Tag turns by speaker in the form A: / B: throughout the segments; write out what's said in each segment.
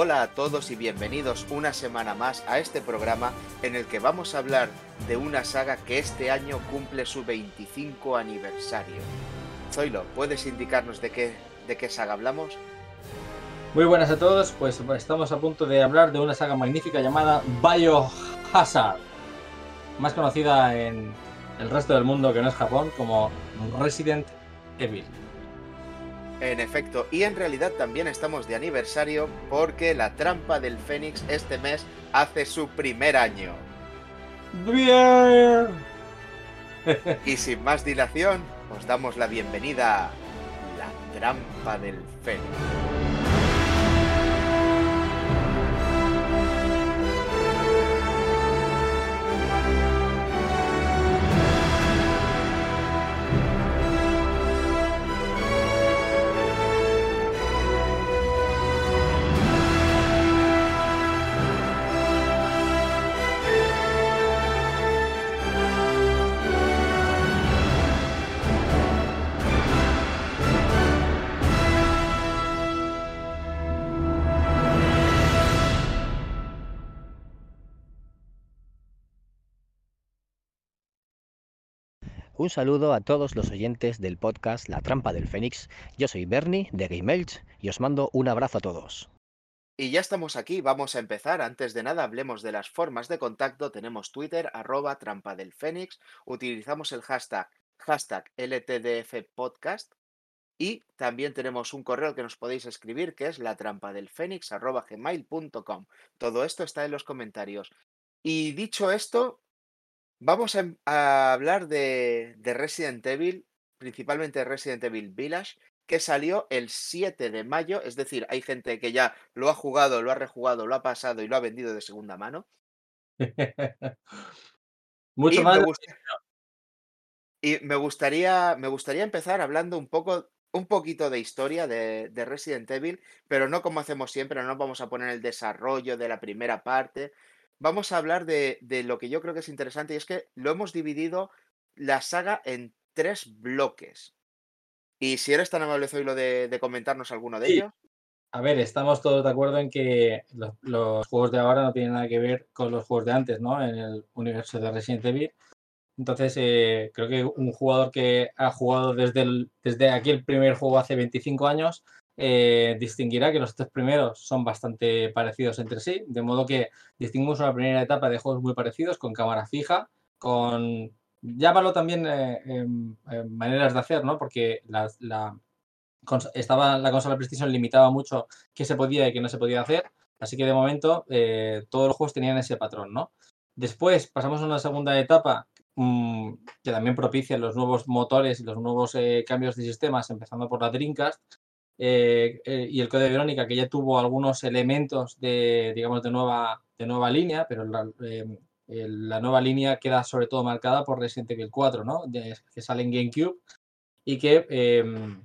A: Hola a todos y bienvenidos una semana más a este programa en el que vamos a hablar de una saga que este año cumple su 25 aniversario. Zoilo, ¿puedes indicarnos de qué, de qué saga hablamos?
B: Muy buenas a todos, pues estamos a punto de hablar de una saga magnífica llamada Biohazard, más conocida en el resto del mundo que no es Japón como Resident Evil.
A: En efecto, y en realidad también estamos de aniversario porque la trampa del Fénix este mes hace su primer año.
B: Bien.
A: Y sin más dilación, os damos la bienvenida a la trampa del Fénix.
C: Un saludo a todos los oyentes del podcast La Trampa del Fénix. Yo soy Bernie de Game Elch y os mando un abrazo a todos.
A: Y ya estamos aquí, vamos a empezar. Antes de nada, hablemos de las formas de contacto. Tenemos Twitter, arroba trampa del Fénix. Utilizamos el hashtag, hashtag LTDF Podcast. Y también tenemos un correo que nos podéis escribir que es la trampa del fénix arroba gmail.com. Todo esto está en los comentarios. Y dicho esto, vamos a, a hablar de, de Resident Evil, principalmente Resident Evil Village, que salió el 7 de mayo. Es decir, hay gente que ya lo ha jugado, lo ha rejugado, lo ha pasado y lo ha vendido de segunda mano.
B: Mucho
A: Y
B: más.
A: me, y me gustaría, me gustaría empezar hablando un poco, un poquito de historia de, de Resident Evil, pero no como hacemos siempre, no nos vamos a poner el desarrollo de la primera parte. Vamos a hablar de, de lo que yo creo que es interesante y es que lo hemos dividido la saga en tres bloques. Y si eres tan amable, Zoilo, de, de comentarnos alguno de
B: Sí.
A: ellos.
B: A ver, estamos todos de acuerdo en que los, los juegos de ahora no tienen nada que ver con los juegos de antes, ¿no? En el universo de Resident Evil. Entonces, eh, creo que un jugador que ha jugado desde, el, desde aquí el primer juego hace 25 años eh, distinguirá que los tres primeros son bastante parecidos entre sí, de modo que distinguimos una primera etapa de juegos muy parecidos, con cámara fija, con, llámalo también eh, em, em, maneras de hacer, ¿no? Porque la, estaba la consola PlayStation limitaba mucho qué se podía y qué no se podía hacer, así que de momento eh, todos los juegos tenían ese patrón, ¿no? Después pasamos a una segunda etapa mm, que también propicia los nuevos motores y los nuevos eh, cambios de sistemas, empezando por la Dreamcast eh, eh, y el Code Verónica, que ya tuvo algunos elementos de, digamos, de nueva, de nueva línea, pero la, eh, nueva línea queda sobre todo marcada por Resident Evil 4, ¿no? De- que sale en GameCube y que em,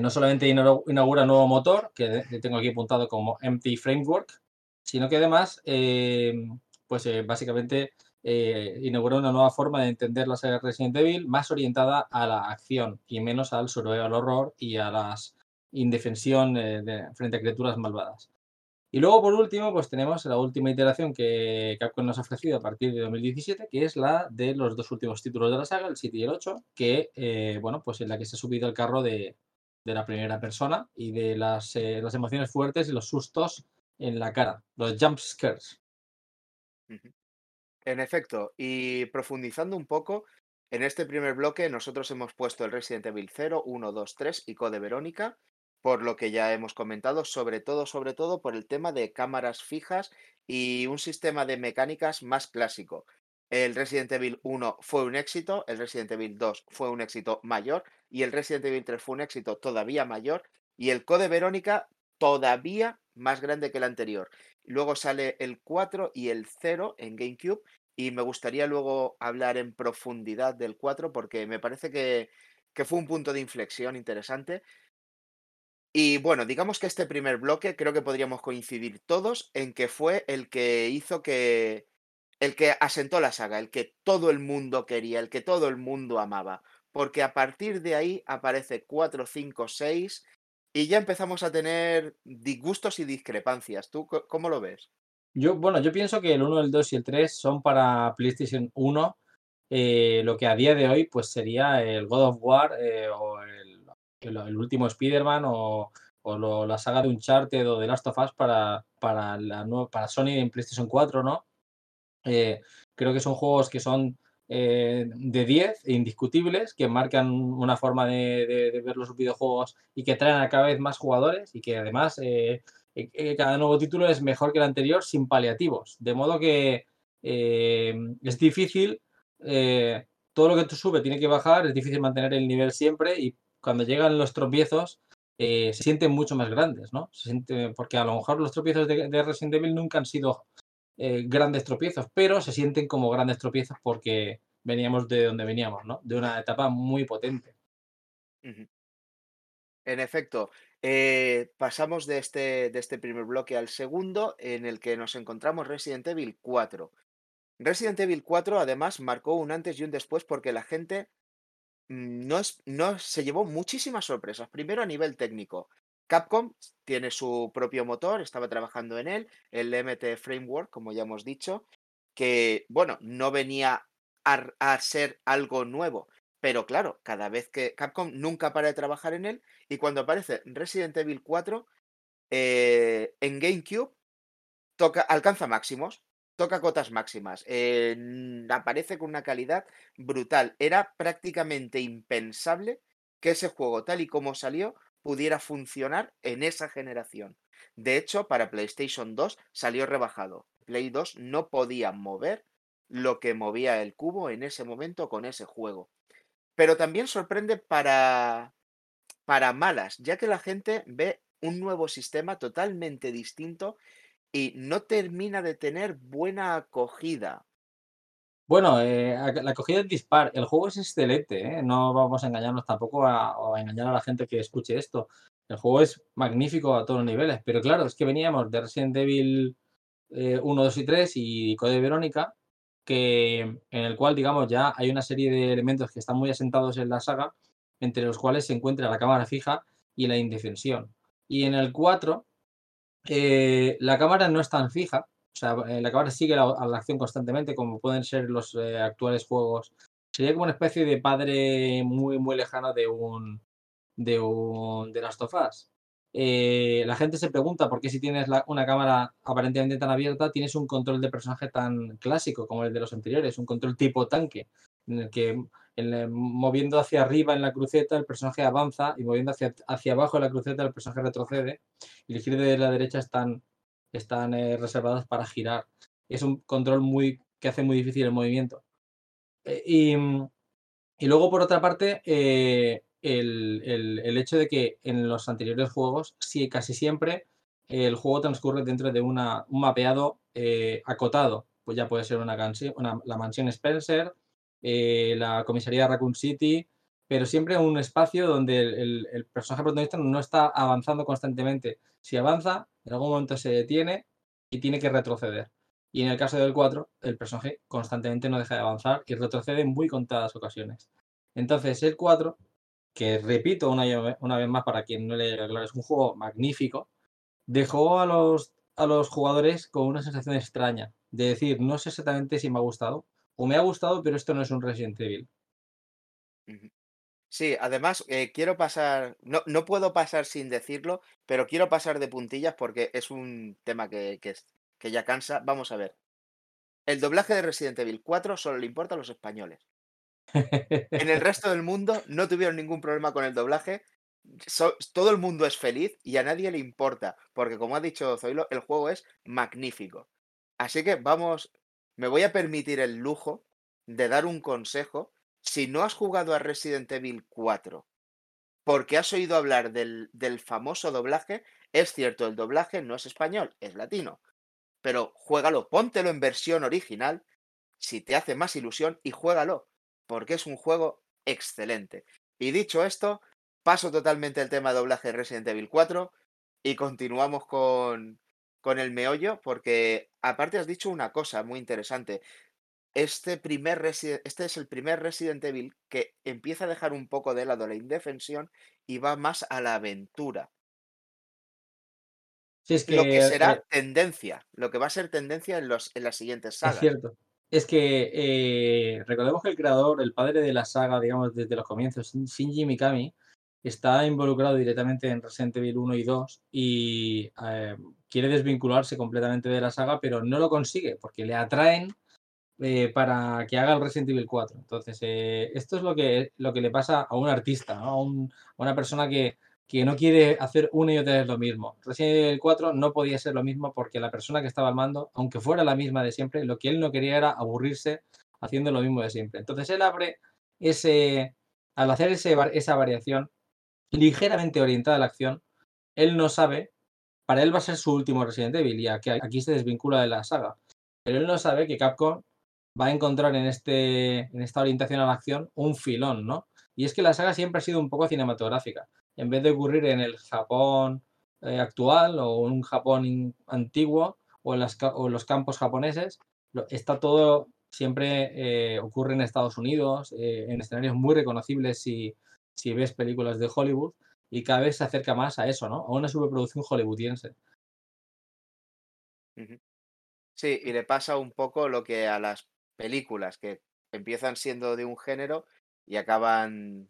B: no solamente inau- inaugura un nuevo motor, que de- tengo aquí apuntado como Empty Framework, sino que además, em, pues básicamente inaugura una nueva forma de entender la saga Resident Evil más orientada a la acción y menos al survival horror y a las indefensión eh, frente a criaturas malvadas. Y luego, por último, pues tenemos la última iteración que Capcom nos ha ofrecido a partir de 2017, que es la de los dos últimos títulos de la saga, el 7 y el 8, que, eh, bueno, pues en la que se ha subido el carro de, de la primera persona y de las, eh, las emociones fuertes y los sustos en la cara, los jump scares.
A: En efecto, y profundizando un poco, en este primer bloque nosotros hemos puesto el Resident Evil 0, 1, 2, 3 y Code Verónica, por lo que ya hemos comentado, sobre todo, sobre todo por el tema de cámaras fijas y un sistema de mecánicas más clásico. El Resident Evil 1 fue un éxito, el Resident Evil 2 fue un éxito mayor y el Resident Evil 3 fue un éxito todavía mayor y el Code Verónica todavía más grande que el anterior. Luego sale el 4 y el 0 en GameCube y me gustaría luego hablar en profundidad del 4 porque me parece que, que fue un punto de inflexión interesante. Y bueno, digamos que este primer bloque creo que podríamos coincidir todos en que fue el que hizo que, el que asentó la saga, el que todo el mundo quería, el que todo el mundo amaba. Porque a partir de ahí aparece 4, 5, 6 y ya empezamos a tener disgustos y discrepancias. ¿Tú cómo lo ves?
B: Yo, bueno, yo pienso que el 1, el 2 y el 3 son para PlayStation 1 eh, lo que a día de hoy pues sería el God of War eh, o el, el, último Spider-Man o, o la saga de Uncharted o de Last of Us para, para, la, para Sony en PlayStation 4, ¿no? Eh, creo que son juegos que son de 10 e indiscutibles, que marcan una forma de, ver los videojuegos y que traen a cada vez más jugadores y que además cada nuevo título es mejor que el anterior sin paliativos. De modo que es difícil eh, todo lo que tú sube tiene que bajar, es difícil mantener el nivel siempre y cuando llegan los tropiezos eh, se sienten mucho más grandes, ¿no? Se siente, porque a lo mejor los tropiezos de, Resident Evil nunca han sido eh, grandes tropiezos, pero se sienten como grandes tropiezos porque veníamos de donde veníamos, ¿no? De una etapa muy potente.
A: En efecto, pasamos de este, de este primer bloque al segundo, en el que nos encontramos Resident Evil 4. Resident Evil 4 además marcó un antes y un después porque la gente no, es, no se llevó muchísimas sorpresas. Primero a nivel técnico. Capcom tiene su propio motor, estaba trabajando en él, el MT Framework, como ya hemos dicho, que, bueno, no venía a, ser algo nuevo, pero claro, cada vez que Capcom nunca para de trabajar en él, y cuando aparece Resident Evil 4, eh, en GameCube toca, alcanza máximos toca cotas máximas. aparece con una calidad brutal. Era prácticamente impensable que ese juego, tal y como salió, pudiera funcionar en esa generación. De hecho, para PlayStation 2 salió rebajado. Play 2 no podía mover lo que movía el cubo en ese momento con ese juego. Pero también sorprende para, para malas, ya que la gente ve un nuevo sistema totalmente distinto y no termina de tener buena acogida.
B: Bueno, eh, la acogida es dispar. El juego es excelente, ¿eh? no vamos a engañarnos tampoco a, a engañar a la gente que escuche esto. El juego es magnífico a todos los niveles, pero claro, es que veníamos de Resident Evil 1, eh, 2 y 3 y Code Verónica, que, en el cual, digamos, ya hay una serie de elementos que están muy asentados en la saga, entre los cuales se encuentra la cámara fija y la indefensión. Y en el 4 eh, la cámara no es tan fija, o sea, eh, la cámara sigue la, la acción constantemente, como pueden ser los eh, actuales juegos. Sería como una especie de padre muy, muy lejano de un de un de Last of Us. la gente se pregunta por qué si tienes una cámara aparentemente tan abierta, tienes un control de personaje tan clásico como el de los anteriores, un control tipo tanque, en el que moviendo hacia arriba en la cruceta el personaje avanza y moviendo hacia, hacia abajo en la cruceta el personaje retrocede y el giro de la derecha están, están eh, reservados para girar. Es un control muy que hace muy difícil el movimiento. Eh, y, y, luego, por otra parte, eh, el, el, el, hecho de que en los anteriores juegos, sí, casi siempre el juego transcurre dentro de una, un mapeado acotado. Pues ya puede ser una, una, la mansión Spencer, eh, la comisaría de Raccoon City, pero siempre un espacio donde el, personaje protagonista no está avanzando constantemente. Si avanza, en algún momento se detiene y tiene que retroceder. Y en el caso del 4, el personaje constantemente no deja de avanzar y retrocede en muy contadas ocasiones. Entonces, el 4, que repito una, una vez más para quien no le haya es un juego magnífico, dejó a los, a los jugadores con una sensación extraña de decir, no sé exactamente si me ha gustado, o me ha gustado, pero esto no es un Resident Evil.
A: Sí, además eh, quiero pasar, no, no, puedo pasar sin decirlo, pero quiero pasar de puntillas porque es un tema que, que, que ya cansa. Vamos a ver. El doblaje de Resident Evil 4 solo le importa a los españoles. En el resto del mundo no tuvieron ningún problema con el doblaje. todo el mundo es feliz y a nadie le importa, porque como ha dicho Zoilo, el juego es magnífico. Así que vamos, me voy a permitir el lujo de dar un consejo. Si no has jugado a Resident Evil 4 porque has oído hablar del, del famoso doblaje, es cierto, el doblaje no es español, es latino. Pero juégalo, póntelo en versión original, si te hace más ilusión, y juégalo, porque es un juego excelente. Y dicho esto, paso totalmente el tema de doblaje de Resident Evil 4 y continuamos con, con el meollo, porque aparte has dicho una cosa muy interesante. Este, primer este es el primer Resident Evil que empieza a dejar un poco de lado la indefensión y va más a la aventura. lo que será eh, tendencia, lo que va a ser tendencia en, los, en las siguientes sagas.
B: Es cierto. Es que eh, recordemos que el creador, el padre de la saga, digamos, desde los comienzos, Shinji Mikami, está involucrado directamente en Resident Evil 1 y 2 y eh, quiere desvincularse completamente de la saga, pero no lo consigue porque le atraen para que haga el Resident Evil 4. Entonces, esto es lo que, lo que le pasa a un artista, a, una persona que que no quiere hacer una y otra vez lo mismo. Resident Evil 4 no podía ser lo mismo porque la persona que estaba al mando, aunque fuera la misma de siempre, lo que él no quería era aburrirse haciendo lo mismo de siempre. Entonces él abre ese, al hacer ese, esa variación ligeramente orientada a la acción, él no sabe, para él va a ser su último Resident Evil y aquí, se desvincula de la saga, pero él no sabe que Capcom va a encontrar en, este, en esta orientación a la acción un filón, ¿no? Y es que la saga siempre ha sido un poco cinematográfica en vez de ocurrir en el Japón eh, actual o un Japón antiguo o en, los campos japoneses, está todo siempre eh, ocurre en Estados Unidos, eh, en escenarios muy reconocibles si, si ves películas de Hollywood y cada vez se acerca más a eso, ¿no? A una superproducción hollywoodiense.
A: Sí, y le pasa un poco lo que a las películas que empiezan siendo de un género y acaban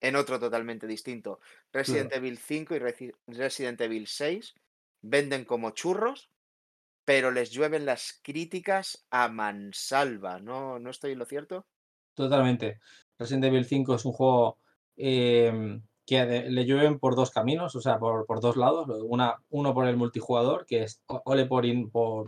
A: en otro totalmente distinto. Resident Evil 5 y Resident Evil 6 venden como churros, pero les llueven las críticas a mansalva, ¿no? ¿No estoy en lo cierto?
B: Totalmente. Resident Evil 5 es un juego em, que le llueven por dos caminos, o sea, por, dos lados. Una, uno por el multijugador, que es ole por,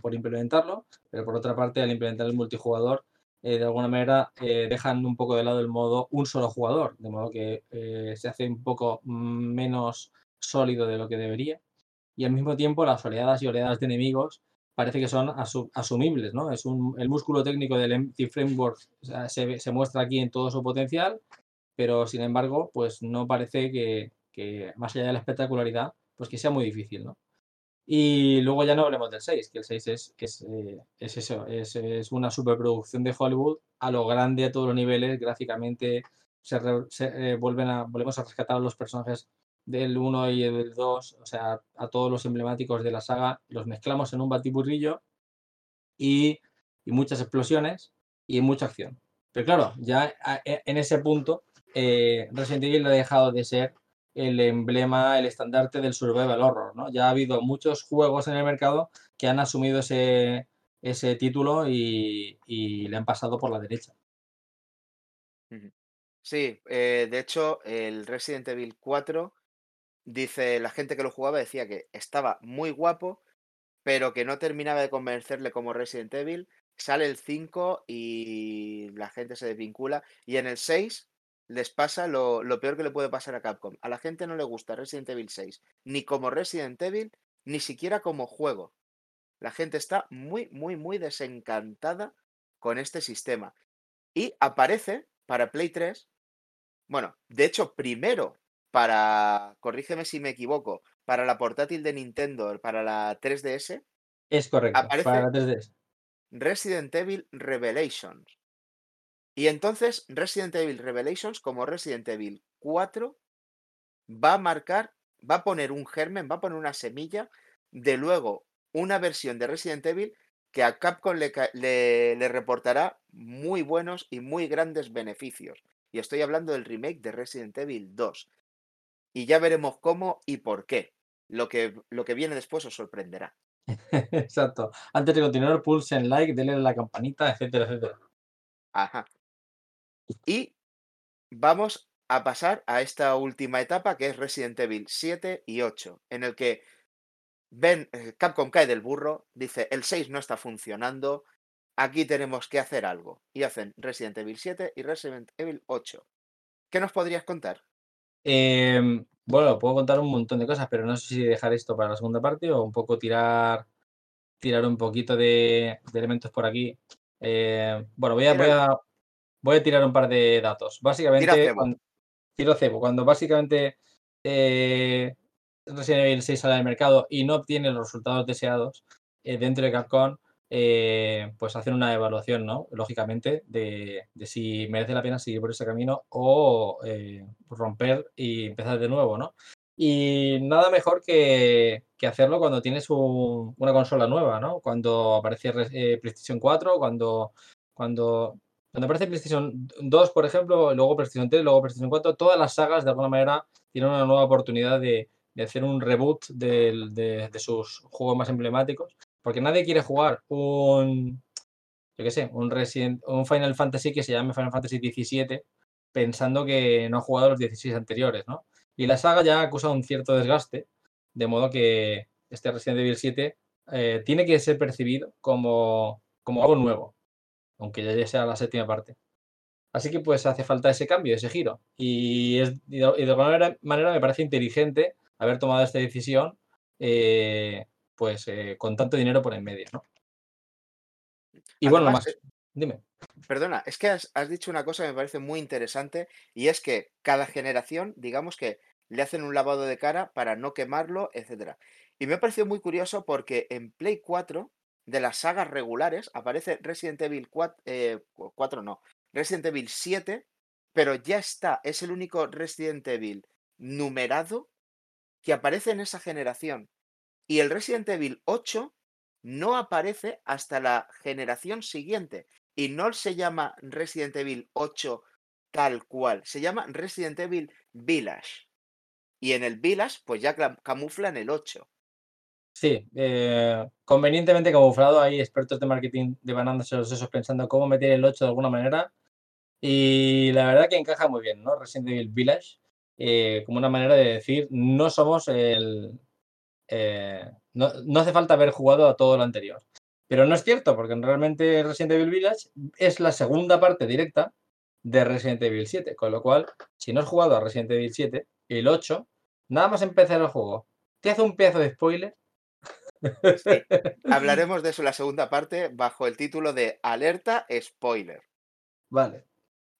B: por implementarlo, pero por otra parte, al implementar el multijugador, eh, de alguna manera eh, dejan un poco de lado el modo un solo jugador, de modo que eh, se hace un poco menos sólido de lo que debería. Y al mismo tiempo las oleadas y oleadas de enemigos parece que son asumibles, ¿no? Es un, el músculo técnico del Empty Framework se, se, muestra aquí en todo su potencial, pero sin embargo, pues no parece que, que, más allá de la espectacularidad, pues que sea muy difícil, ¿no? Y luego ya no hablemos del 6, que el 6 es, es, eh, es eso, es, es, una superproducción de Hollywood a lo grande a todos los niveles, gráficamente se, eh, vuelven a, volvemos a rescatar a los personajes del 1 y del 2, o sea, a todos los emblemáticos de la saga, los mezclamos en un batiburrillo y, y muchas explosiones y mucha acción. Pero claro, ya e, en ese punto eh, Resident Evil ha dejado de ser el emblema, el estandarte del survival horror. ¿no? Ya ha habido muchos juegos en el mercado que han asumido ese, ese título y, le han pasado por la derecha.
A: Sí, eh, de hecho, el Resident Evil 4 dice, la gente que lo jugaba decía que estaba muy guapo, pero que no terminaba de convencerle como Resident Evil. Sale el 5 y la gente se desvincula. Y en el 6 les pasa lo, peor que le puede pasar a Capcom. A la gente no le gusta Resident Evil 6, ni como Resident Evil, ni siquiera como juego. La gente está muy, muy, muy desencantada con este sistema. Y aparece para Play 3, bueno, de hecho, primero para, corrígeme si me equivoco, para la portátil de Nintendo, para la 3DS.
B: Es correcto, aparece para la 3DS.
A: Resident Evil Revelations. Y entonces Resident Evil Revelations, como Resident Evil 4, va a marcar, va a poner un germen, va a poner una semilla de luego una versión de Resident Evil que a Capcom le, le, reportará muy buenos y muy grandes beneficios. Y estoy hablando del remake de Resident Evil 2. Y ya veremos cómo y por qué. Lo que, lo que viene después os sorprenderá.
B: Exacto. Antes de continuar, pulsen like, denle a la campanita, etcétera, etcétera.
A: Ajá. Y vamos a pasar a esta última etapa que es Resident Evil 7 y 8, en el que ven, eh, Capcom cae del burro, dice el 6 no está funcionando, aquí tenemos que hacer algo. Y hacen Resident Evil 7 y Resident Evil 8. ¿Qué nos podrías contar?
B: Em, bueno, puedo contar un montón de cosas, pero no sé si dejar esto para la segunda parte o un poco tirar, tirar un poquito de, elementos por aquí. Eh, bueno, voy a, voy a, voy a tirar un par de datos. Básicamente, cuando, tiro cebo. Cuando básicamente eh, Resident Evil 6 sale al mercado y no obtiene los resultados deseados eh, dentro de Capcom, eh, pues hacen una evaluación, ¿no? Lógicamente, de, si merece la pena seguir por ese camino o romper y empezar de nuevo, ¿no? Y nada mejor que, hacerlo cuando tienes una consola nueva, ¿no? Cuando aparece eh, PlayStation 4, cuando, cuando, cuando aparece PlayStation 2, por ejemplo, luego PlayStation 3, luego PlayStation 4, todas las sagas de alguna manera tienen una nueva oportunidad de, hacer un reboot de, sus juegos más emblemáticos. Porque nadie quiere jugar un, yo qué sé, un, Resident, un Final Fantasy que se llame Final Fantasy XVII pensando que no ha jugado los 16 anteriores, ¿no? Y la saga ya acusa un cierto desgaste, de modo que este Resident Evil 7 eh, tiene que ser percibido como algo nuevo, aunque ya sea la séptima parte. Así que pues hace falta ese cambio, ese giro. Y, es, de, alguna manera, me parece inteligente haber tomado esta decisión eh, pues eh, con tanto dinero por en medio, ¿no? Y bueno, más. Dime.
A: Perdona, es que has, dicho una cosa que me parece muy interesante y es que cada generación, digamos que le hacen un lavado de cara para no quemarlo, etcétera. Y me ha parecido muy curioso porque en Play 4, de las sagas regulares, aparece Resident Evil 4, 4 eh, no, Resident Evil 7, pero ya está, es el único Resident Evil numerado que aparece en esa generación. Y el Resident Evil 8 no aparece hasta la generación siguiente y no se llama Resident Evil 8 tal cual, se llama Resident Evil Village. Y en el Village, pues ya camuflan el 8.
B: Sí, eh, convenientemente camuflado. Hay expertos de marketing de los esos pensando cómo meter el 8 de alguna manera. Y la verdad que encaja muy bien, ¿no? Resident Evil Village, eh, como una manera de decir, no somos el... Eh, no, no hace falta haber jugado a todo lo anterior. Pero no es cierto, porque realmente Resident Evil Village es la segunda parte directa de Resident Evil 7. Con lo cual, si no has jugado a Resident Evil 7, el 8, nada más empezar el juego, te hace un pedazo de spoiler.
A: Hablaremos de eso en la segunda parte bajo el título de Alerta Spoiler.
B: Vale.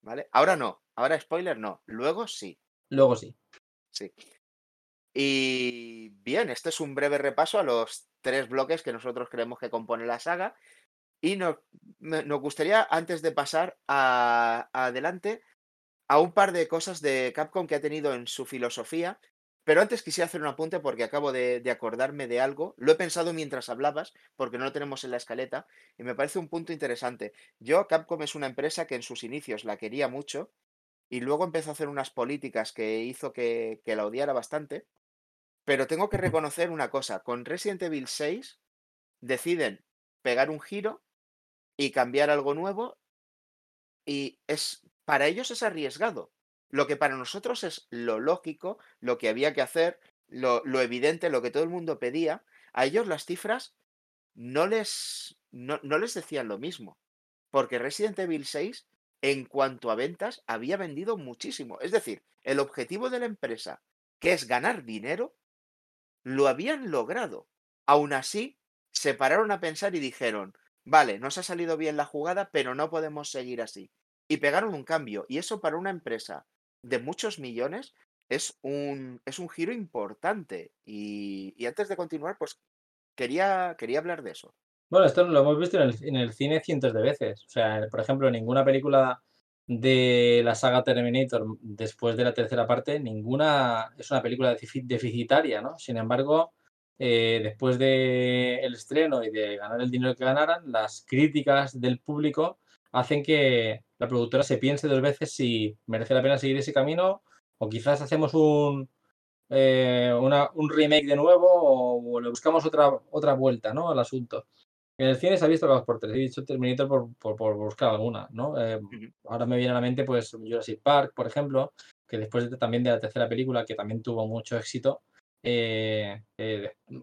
A: ¿Vale? Ahora no, ahora spoiler no, luego sí.
B: Luego sí.
A: Sí. Y bien, este es un breve repaso a los tres bloques que nosotros creemos que compone la saga. Y nos, nos gustaría, antes de pasar a, adelante, a un par de cosas de Capcom que ha tenido en su filosofía. Pero antes quisiera hacer un apunte porque acabo de, de, acordarme de algo. Lo he pensado mientras hablabas, porque no lo tenemos en la escaleta, y me parece un punto interesante. Yo, Capcom es una empresa que en sus inicios la quería mucho, y luego empezó a hacer unas políticas que hizo que, que la odiara bastante. Pero tengo que reconocer una cosa, con Resident Evil 6 deciden pegar un giro y cambiar algo nuevo y es para ellos es arriesgado. Lo que para nosotros es lo lógico, lo que había que hacer, lo, evidente, lo que todo el mundo pedía, a ellos las cifras no les, no, no les decían lo mismo. Porque Resident Evil 6, en cuanto a ventas, había vendido muchísimo. Es decir, el objetivo de la empresa, que es ganar dinero, lo habían logrado. Aún así, se pararon a pensar y dijeron, vale, nos ha salido bien la jugada, pero no podemos seguir así. Y pegaron un cambio. Y eso para una empresa de muchos millones es un, es un giro importante. Y, antes de continuar, pues quería, quería hablar de eso.
B: Bueno, esto lo hemos visto en el, en el cine cientos de veces. O sea, por ejemplo, ninguna película de la saga Terminator después de la tercera parte, ninguna es una película deficitaria, ¿no? Sin embargo, eh, después del el estreno y de ganar el dinero que ganaran, las críticas del público hacen que la productora se piense dos veces si merece la pena seguir ese camino o quizás hacemos un, eh, un remake de nuevo o, le buscamos otra, otra vuelta ¿no? al asunto. En el cine se ha visto dos por tres. He dicho Terminator por, por, buscar alguna, ¿no? Eh, ahora me viene a la mente, pues, Jurassic Park, por ejemplo, que después también de la tercera película, que también tuvo mucho éxito, eh,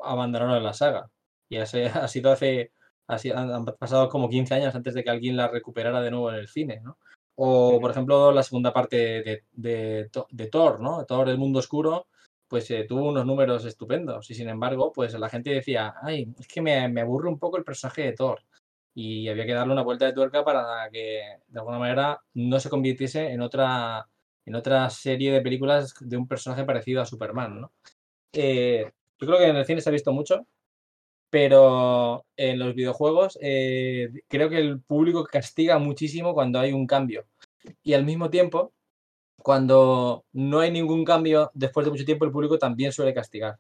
B: abandonaron la saga. Y ha sido hace. Han pasado como 15 años antes de que alguien la recuperara de nuevo en el cine, ¿no? O, por ejemplo, la segunda parte de, de, de Thor, ¿no? Thor, el mundo oscuro, pues eh, tuvo unos números estupendos. Y sin embargo, pues la gente decía, ay, es que me, me, aburre un poco el personaje de Thor. Y había que darle una vuelta de tuerca para que de alguna manera no se convirtiese en otra, en otra serie de películas de un personaje parecido a Superman, ¿no? Eh, yo creo que en el cine se ha visto mucho, pero en los videojuegos eh, creo que el público castiga muchísimo cuando hay un cambio. Y al mismo tiempo, cuando no hay ningún cambio después de mucho tiempo, el público también suele castigar.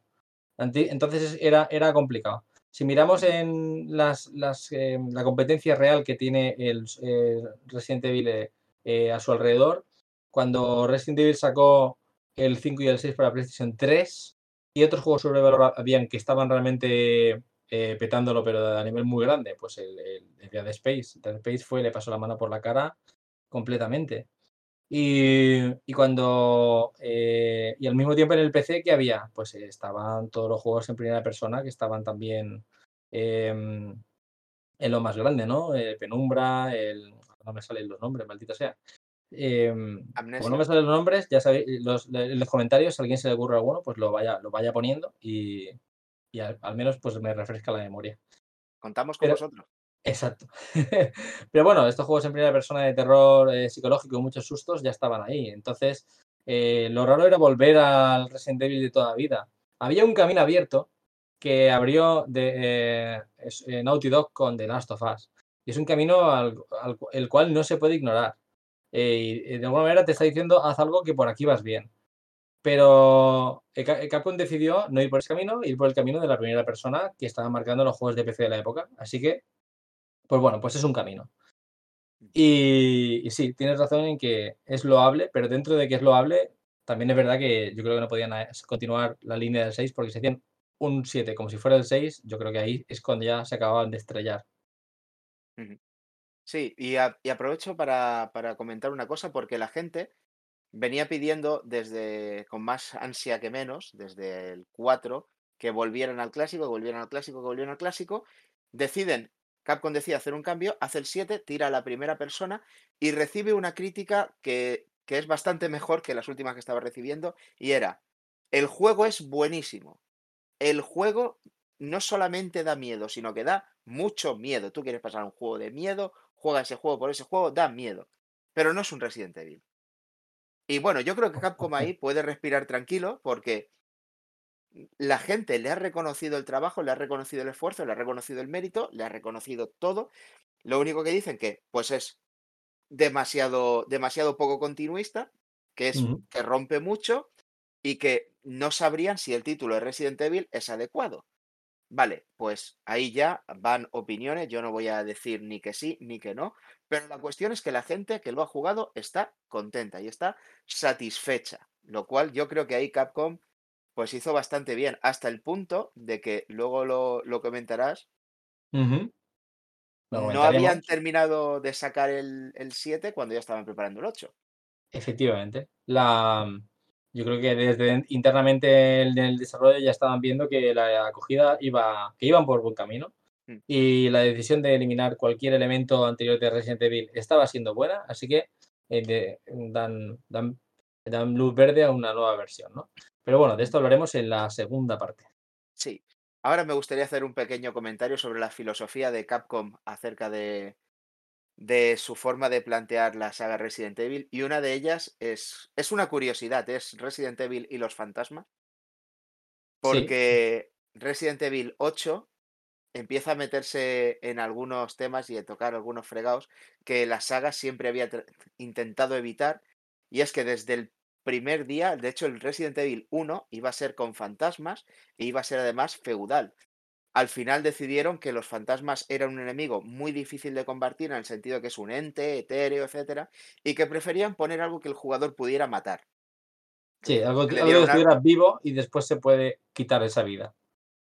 B: Entonces era, era complicado. Si miramos en las, eh, la competencia real que tiene el Resident Evil eh, eh, a su alrededor, cuando Resident Evil sacó el 5 y el 6 para PlayStation 3 y otros juegos sobre habían que estaban realmente petándolo, pero a nivel muy grande, pues el, el, Dead Space. Dead Space fue, le pasó la mano por la cara completamente. Y, cuando. Eh, y al mismo tiempo en el PC, que había? Pues estaban todos los juegos en primera persona que estaban también em, en lo más grande, ¿no? Eh, Penumbra, el. No me salen los nombres, maldita sea. Em, como no me salen los nombres, ya sabéis, los, los comentarios, si a alguien se le ocurre alguno, pues lo vaya, lo vaya poniendo y, al, menos pues me refresca la memoria.
A: Contamos con vosotros.
B: Exacto. Pero bueno, estos juegos en primera persona de terror eh, psicológico y muchos sustos ya estaban ahí. Entonces, eh, lo raro era volver al Resident Evil de toda la vida. Había un camino abierto que abrió de, eh, Naughty Dog con The Last of Us. Y es un camino al, el cual no se puede ignorar. y de alguna manera te está diciendo, haz algo que por aquí vas bien. Pero Capcom decidió no ir por ese camino, ir por el camino de la primera persona que estaba marcando los juegos de PC de la época. Así que pues bueno, pues es un camino. Y, sí, tienes razón en que es loable, pero dentro de que es loable, también es verdad que yo creo que no podían eh, continuar la línea del 6 porque si hacían un 7 como si fuera el 6, yo creo que ahí es cuando ya se acababan de estrellar.
A: Sí, y, aprovecho para, comentar una cosa porque la gente venía pidiendo desde con más ansia que menos, desde el 4, que volvieran al clásico, que volvieran al clásico, que volvieran al clásico. Deciden Capcom decide hacer un cambio, hace el 7, tira a la primera persona y recibe una crítica que, es bastante mejor que las últimas que estaba recibiendo y era, el juego es buenísimo. El juego no solamente da miedo, sino que da mucho miedo. Tú quieres pasar un juego de miedo, juega ese juego por ese juego, da miedo. Pero no es un Resident Evil. Y bueno, yo creo que Capcom ahí puede respirar tranquilo porque la gente le ha reconocido el trabajo, le ha reconocido el esfuerzo, le ha reconocido el mérito, le ha reconocido todo. Lo único que dicen que pues es demasiado, demasiado poco continuista, que es que rompe mucho y que no sabrían si el título de Resident Evil es adecuado. Vale, pues ahí ya van opiniones, yo no voy a decir ni que sí ni que no, pero la cuestión es que la gente que lo ha jugado está contenta y está satisfecha, lo cual yo creo que ahí Capcom pues hizo bastante bien, hasta el punto de que luego lo, comentarás. no habían terminado de sacar el, 7 cuando ya estaban preparando el 8.
B: Efectivamente. La, yo creo que desde internamente en el, desarrollo ya estaban viendo que la acogida iba, que iban por buen camino. Mm. Y la decisión de eliminar cualquier elemento anterior de Resident Evil estaba siendo buena, así que eh, dan, dan, dan luz verde a una nueva versión, ¿no? Pero bueno, de esto hablaremos en la segunda parte.
A: Sí. Ahora me gustaría hacer un pequeño comentario sobre la filosofía de Capcom acerca de, de su forma de plantear la saga Resident Evil. Y una de ellas es, es una curiosidad, es Resident Evil y los fantasmas. Porque Resident Evil 8 empieza a meterse en algunos temas y a tocar algunos fregados que la saga siempre había intentado evitar. Y es que desde el primer día, de hecho el Resident Evil 1 iba a ser con fantasmas e iba a ser además feudal. Al final decidieron que los fantasmas eran un enemigo muy difícil de combatir en el sentido que es un ente, etéreo, etcétera, y que preferían poner algo que el jugador pudiera matar.
B: Sí, algo, que estuviera vivo y después se puede quitar esa vida.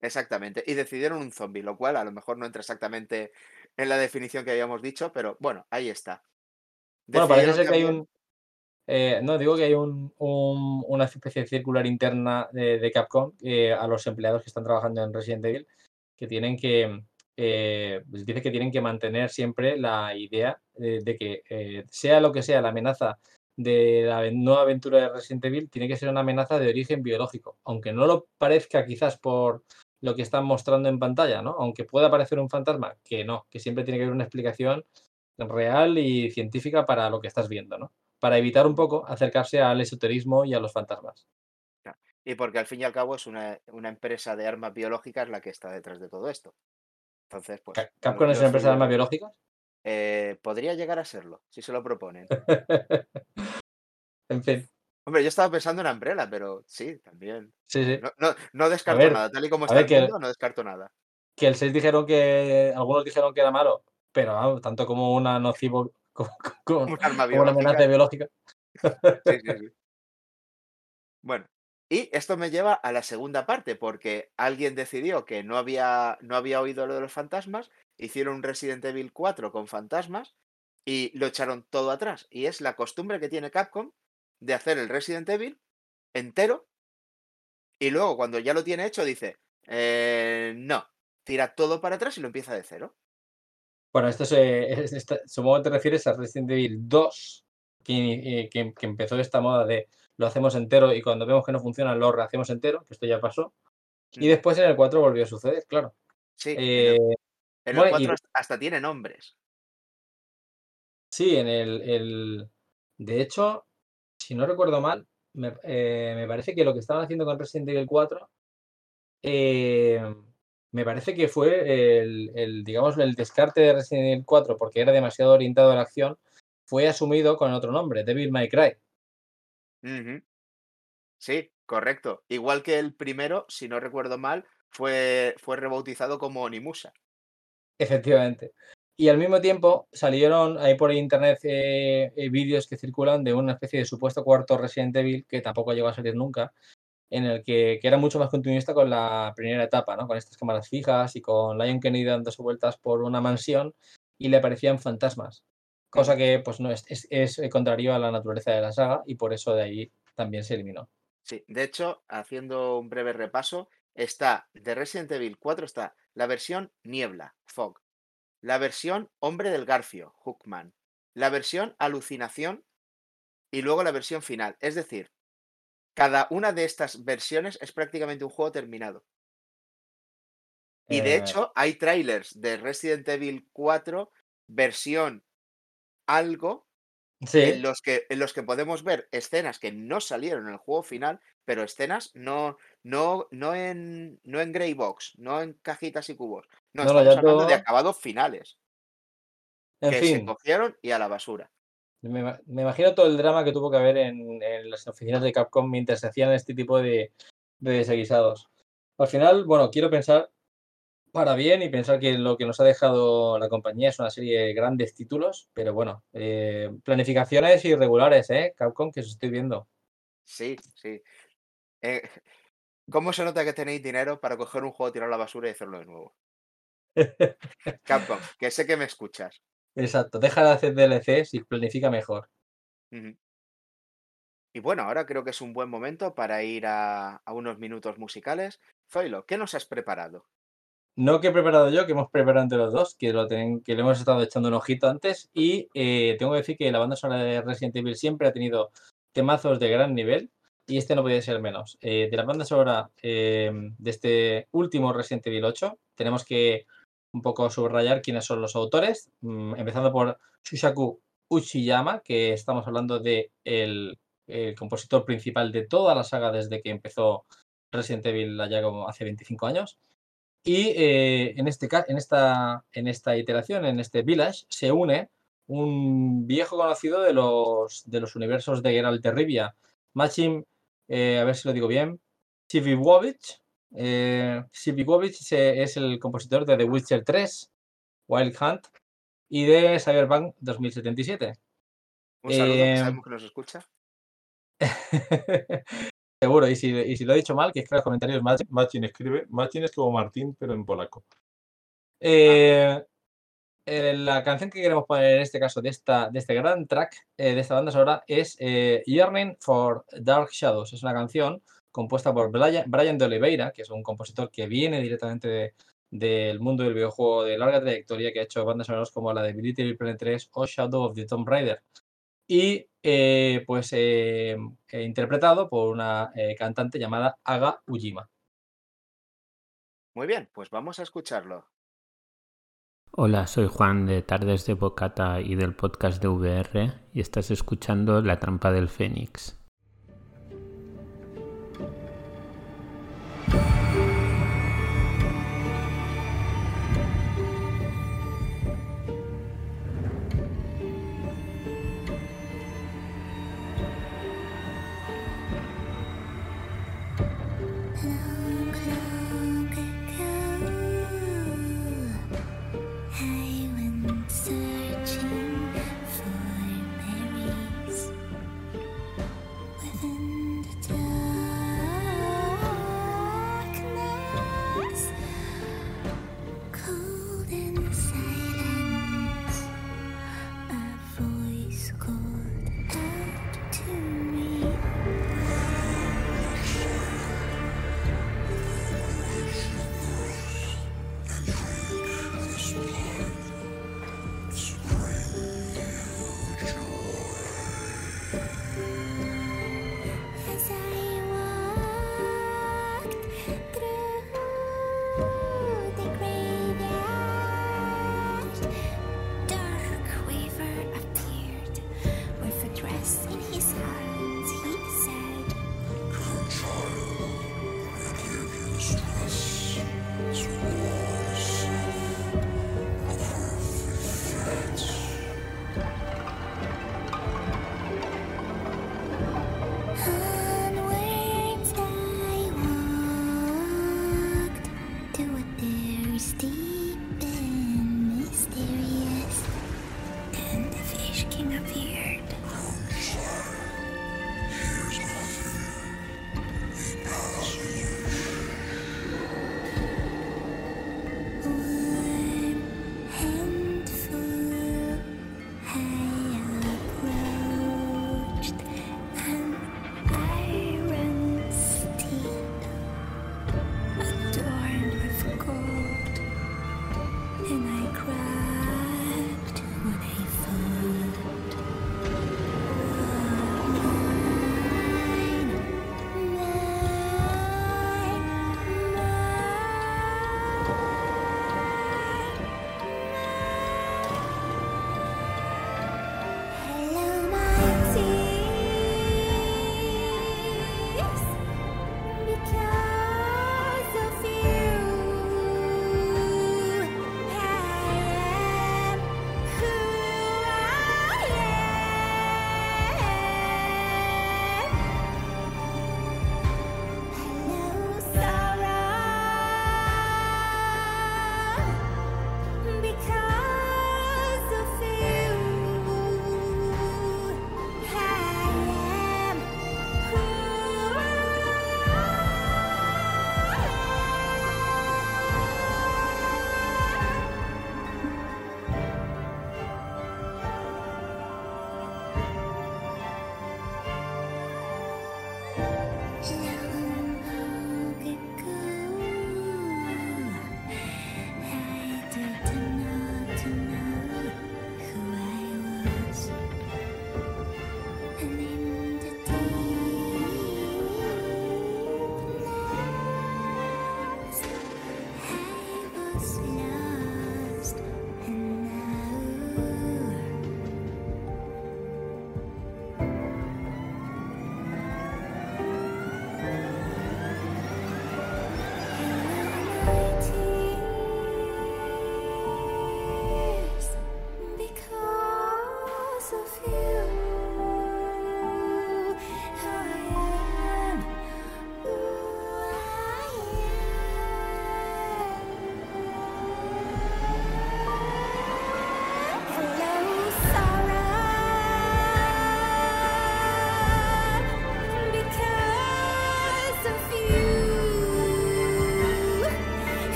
A: Exactamente, y decidieron un zombie, lo cual a lo mejor no entra exactamente en la definición que habíamos dicho, pero bueno, ahí está.
B: bueno, parece ser que hay un, eh, no, digo que hay una especie de circular interna de, Capcom eh, a los empleados que están trabajando en Resident Evil que tienen que, eh, pues dice que tienen que mantener siempre la idea de que sea lo que sea la amenaza de la nueva aventura de Resident Evil, tiene que ser una amenaza de origen biológico, aunque no lo parezca quizás por lo que están mostrando en pantalla, ¿no? Aunque pueda parecer un fantasma, que no, que siempre tiene que haber una explicación real y científica para lo que estás viendo, ¿no? para evitar un poco acercarse al esoterismo y a los fantasmas.
A: Y porque al fin y al cabo es una, empresa de armas biológicas la que está detrás de todo esto. Entonces, pues.
B: ¿Capcom es una empresa de armas biológicas?
A: Eh, podría llegar a serlo, si se lo proponen.
B: En fin.
A: Hombre, yo estaba pensando en Umbrella, pero sí, también.
B: Sí, sí.
A: No, no, no descarto
B: ver,
A: nada. Tal y como está
B: ver
A: el mundo, no descarto nada.
B: Que el 6 dijeron que. Algunos dijeron que era malo, pero tanto como una nocivo. Como, como- como una amenaza
A: biológica. Sí, sí, sí. Bueno, y esto me lleva a la segunda parte, porque alguien decidió que no había, no había oído lo de los fantasmas, hicieron un Resident Evil 4 con fantasmas y lo echaron todo atrás. Y es la costumbre que tiene Capcom de hacer el Resident Evil entero y luego cuando ya lo tiene hecho dice, "Eh, no, tira todo para atrás y lo empieza de cero.
B: Bueno, esto se, es- esta- supongo que te refieres a Resident Evil 2, que, eh, que- que empezó esta moda de lo hacemos entero y cuando vemos que no funciona lo rehacemos entero, que esto ya pasó. Y
A: Mm.
B: después en el 4 volvió a suceder, claro.
A: Sí, en
B: Eh,
A: el, en el
B: bueno, y-
A: 4 hasta, hasta tiene nombres.
B: sí, en el, el- De hecho, si no recuerdo mal, me, eh, me parece que lo que estaban haciendo con Resident Evil 4, eh, me parece que fue el, el, digamos, el descarte de Resident Evil 4 porque era demasiado orientado a la acción, fue asumido con otro nombre, Devil May Cry.
A: Sí, correcto. Igual que el primero, si no recuerdo mal, fue, fue rebautizado como Onimusa.
B: Efectivamente. Y al mismo tiempo salieron ahí por internet eh, eh, vídeos que circulan de una especie de supuesto cuarto Resident Evil que tampoco llegó a salir nunca, en el que, que era mucho más continuista con la primera etapa, ¿no? Con estas cámaras fijas y con Lion Kennedy dándose vueltas por una mansión y le aparecían fantasmas. Cosa que pues no es, es, es contrario a la naturaleza de la saga y por eso de ahí también se eliminó.
A: Sí, de hecho, haciendo un breve repaso, está de Resident Evil 4 está la versión Niebla, Fog, la versión Hombre del Garfio, Hookman, la versión Alucinación y luego la versión final. Es decir, cada una de estas versiones es prácticamente un juego terminado. Y de
B: Eh,
A: hecho, hay trailers de Resident Evil 4 versión algo
B: sí,
A: en los que en los que podemos ver escenas que no salieron en el juego final, pero escenas no no no en no en gray box, no en cajitas y cubos. No, estamos hablando de acabados finales
B: en
A: que
B: fin.
A: se cogieron y a la basura.
B: Me imagino todo el drama que tuvo que haber en, en las oficinas de Capcom mientras se hacían este tipo de, de desaguisados. Al final, bueno, quiero pensar para bien y pensar que lo que nos ha dejado la compañía es una serie de grandes títulos, pero bueno, eh, planificaciones irregulares, ¿eh? Capcom, que os estoy viendo.
A: Sí, sí. Eh, ¿cómo se nota que tenéis dinero para coger un juego, tirar a la basura y hacerlo de nuevo? Capcom, que sé que me escuchas.
B: Exacto, deja de hacer DLCs y planifica mejor.
A: Y bueno, ahora creo que es un buen momento para ir a, a unos minutos musicales. Zoilo, ¿qué nos has preparado?
B: No que he preparado yo, que hemos preparado entre los dos, que lo, que le hemos estado echando un ojito antes. Y eh, tengo que decir que la banda sonora de Resident Evil siempre ha tenido temazos de gran nivel. Y este no podía ser menos. Eh, de la banda sonora eh, de este último Resident Evil 8, tenemos que un poco subrayar quiénes son los autores. mm, empezando por Shushaku Uchiyama, que estamos hablando de el, el compositor principal de toda la saga desde que empezó Resident Evil allá como hace 25 años. Y eh, en, este, en, esta, en esta iteración, en este Village, se une un viejo conocido de los, de los universos de Geralt de Rivia, Machin, eh, a ver si lo digo bien, Siviwovic. Eh, es el compositor de The Witcher 3, Wild Hunt y de Cyberpunk 2077.
A: Un saludo,
B: Em,
A: sabemos que nos escucha.
B: Seguro, y si, lo he dicho mal, que es que en los comentarios Machin, Machin escribe, Machin es como Martín, pero en polaco. Eh, eh, la canción que queremos poner en este caso de, esta, de este gran track eh, de esta banda sonora es Yearning for Dark Shadows. Es una canción compuesta por Brian, de Oliveira, que es un compositor que viene directamente de- del mundo del videojuego de larga trayectoria, que ha hecho bandas sonoras como la de Little Planet 3 o Shadow of the Tomb Raider. Y eh, pues eh, interpretado por una eh, cantante llamada Aga Ujima.
A: Muy bien, pues vamos a escucharlo.
D: Hola, soy Juan de Tardes de Bocata y del podcast de VR y estás escuchando La Trampa del Fénix.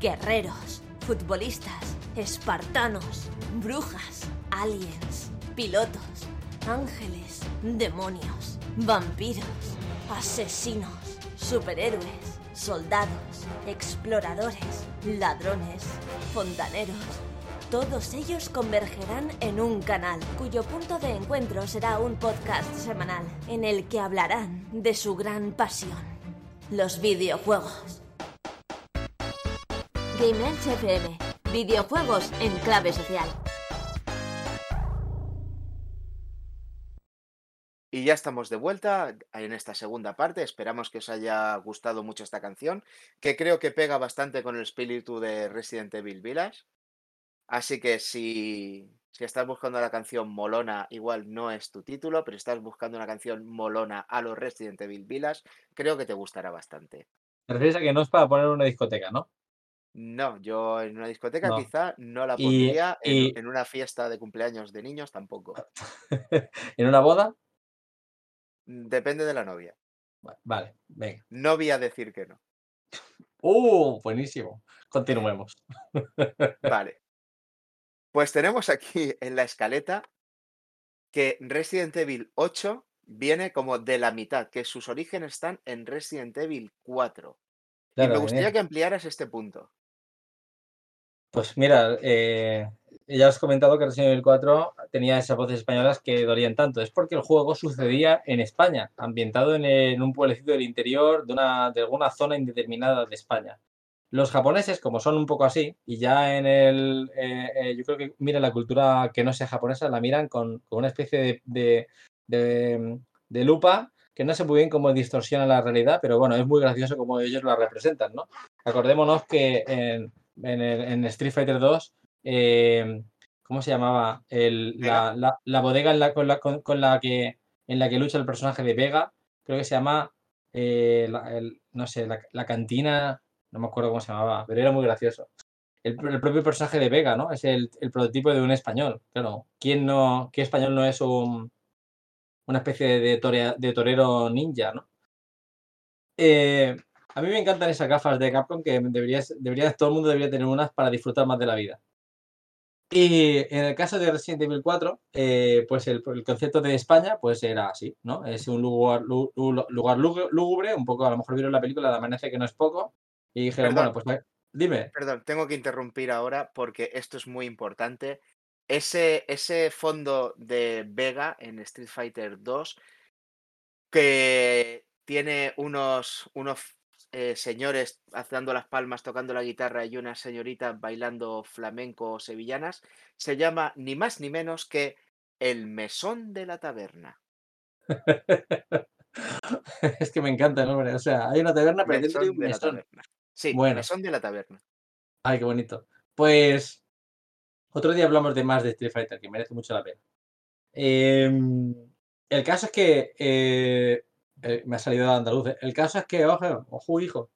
E: Guerreros, futbolistas, espartanos, brujas, aliens, pilotos, ángeles, demonios, vampiros, asesinos, superhéroes, soldados, exploradores, ladrones, fontaneros. Todos ellos convergerán en un canal cuyo punto de encuentro será un podcast semanal en el que hablarán de su gran pasión, los videojuegos. Game Edge FM, videojuegos en clave social.
A: Y ya estamos de vuelta en esta segunda parte. Esperamos que os haya gustado mucho esta canción, que creo que pega bastante con el espíritu de Resident Evil Village. Así que si, Si estás buscando la canción molona, igual no es tu título, pero si estás buscando una canción molona a los Resident Evil Village, creo que te gustará bastante.
B: Te refieres a que no es para poner una discoteca, ¿no?
A: No, yo en una discoteca
B: No.
A: quizá no la pondría, en,
B: y-
A: en una fiesta de cumpleaños de niños tampoco.
B: ¿En una boda?
A: Mm, Depende de la novia.
B: Va- Vale, venga.
A: No voy a decir que no.
B: ¡Uh! Buenísimo. Continuemos.
A: Vale. Pues tenemos aquí en la escaleta que Resident Evil 8 viene como de la mitad, que sus orígenes están en Resident Evil 4. y me gustaría
B: bien.
A: que ampliaras este punto.
B: Pues mira, eh, ya has comentado que Resident Evil 4 tenía esas voces españolas que dolían tanto. Es porque el juego sucedía en España, ambientado en, un pueblecito del interior de, una, de alguna zona indeterminada de España. Los japoneses, como son un poco así, y ya en el. eh, eh, yo creo que miran la cultura que no sea japonesa, la miran con, con una especie de, de, de- de lupa que no sé muy bien cómo distorsiona la realidad, pero bueno, es muy gracioso como ellos la representan, ¿no? Acordémonos que en, en, el- en Street Fighter 2, eh, ¿cómo se llamaba? El- la, la- la bodega en la, con, la, con- con la que, en la que lucha el personaje de Vega, creo que se llama, eh, el- no sé, la, cantina, no me acuerdo cómo se llamaba, pero era muy gracioso. El, el propio personaje de Vega, ¿no? Es el, el prototipo de un español. Claro, ¿quién no, qué español no es un, una especie de, torea- de torero ninja, ¿no? Eh, a mí me encantan esas gafas de Capcom que deberías, deberías, todo el mundo debería tener unas para disfrutar más de la vida. Y en el caso de Resident Evil 4, eh, pues el, el concepto de España pues era así, ¿no? Es un lugar, lu- lu- lugar lúgu- lúgubre, un poco, a lo mejor vieron la película de Amanece que no es poco, y dijeron,
A: Perdón.
B: bueno, pues dime,
A: Perdón, tengo que interrumpir ahora porque esto es muy importante. Ese, ese fondo de Vega en Street Fighter 2 que tiene unos, unos eh, señores dando las palmas, tocando la guitarra y unas señoritas bailando flamenco o sevillanas, se llama ni más ni menos que el mesón de la taberna.
B: es que me encanta el nombre, o sea, hay una taberna, pero dentro hay un
A: de la
B: mesón.
A: taberna. Sí,
B: Bueno.
A: mesón de la taberna.
B: Ay, qué bonito. Pues otro día hablamos de más de Street Fighter, que merece mucho la pena. Em, el caso es que eh, eh, me ha salido de andaluz. El caso es que, ojo, ojo, hijo.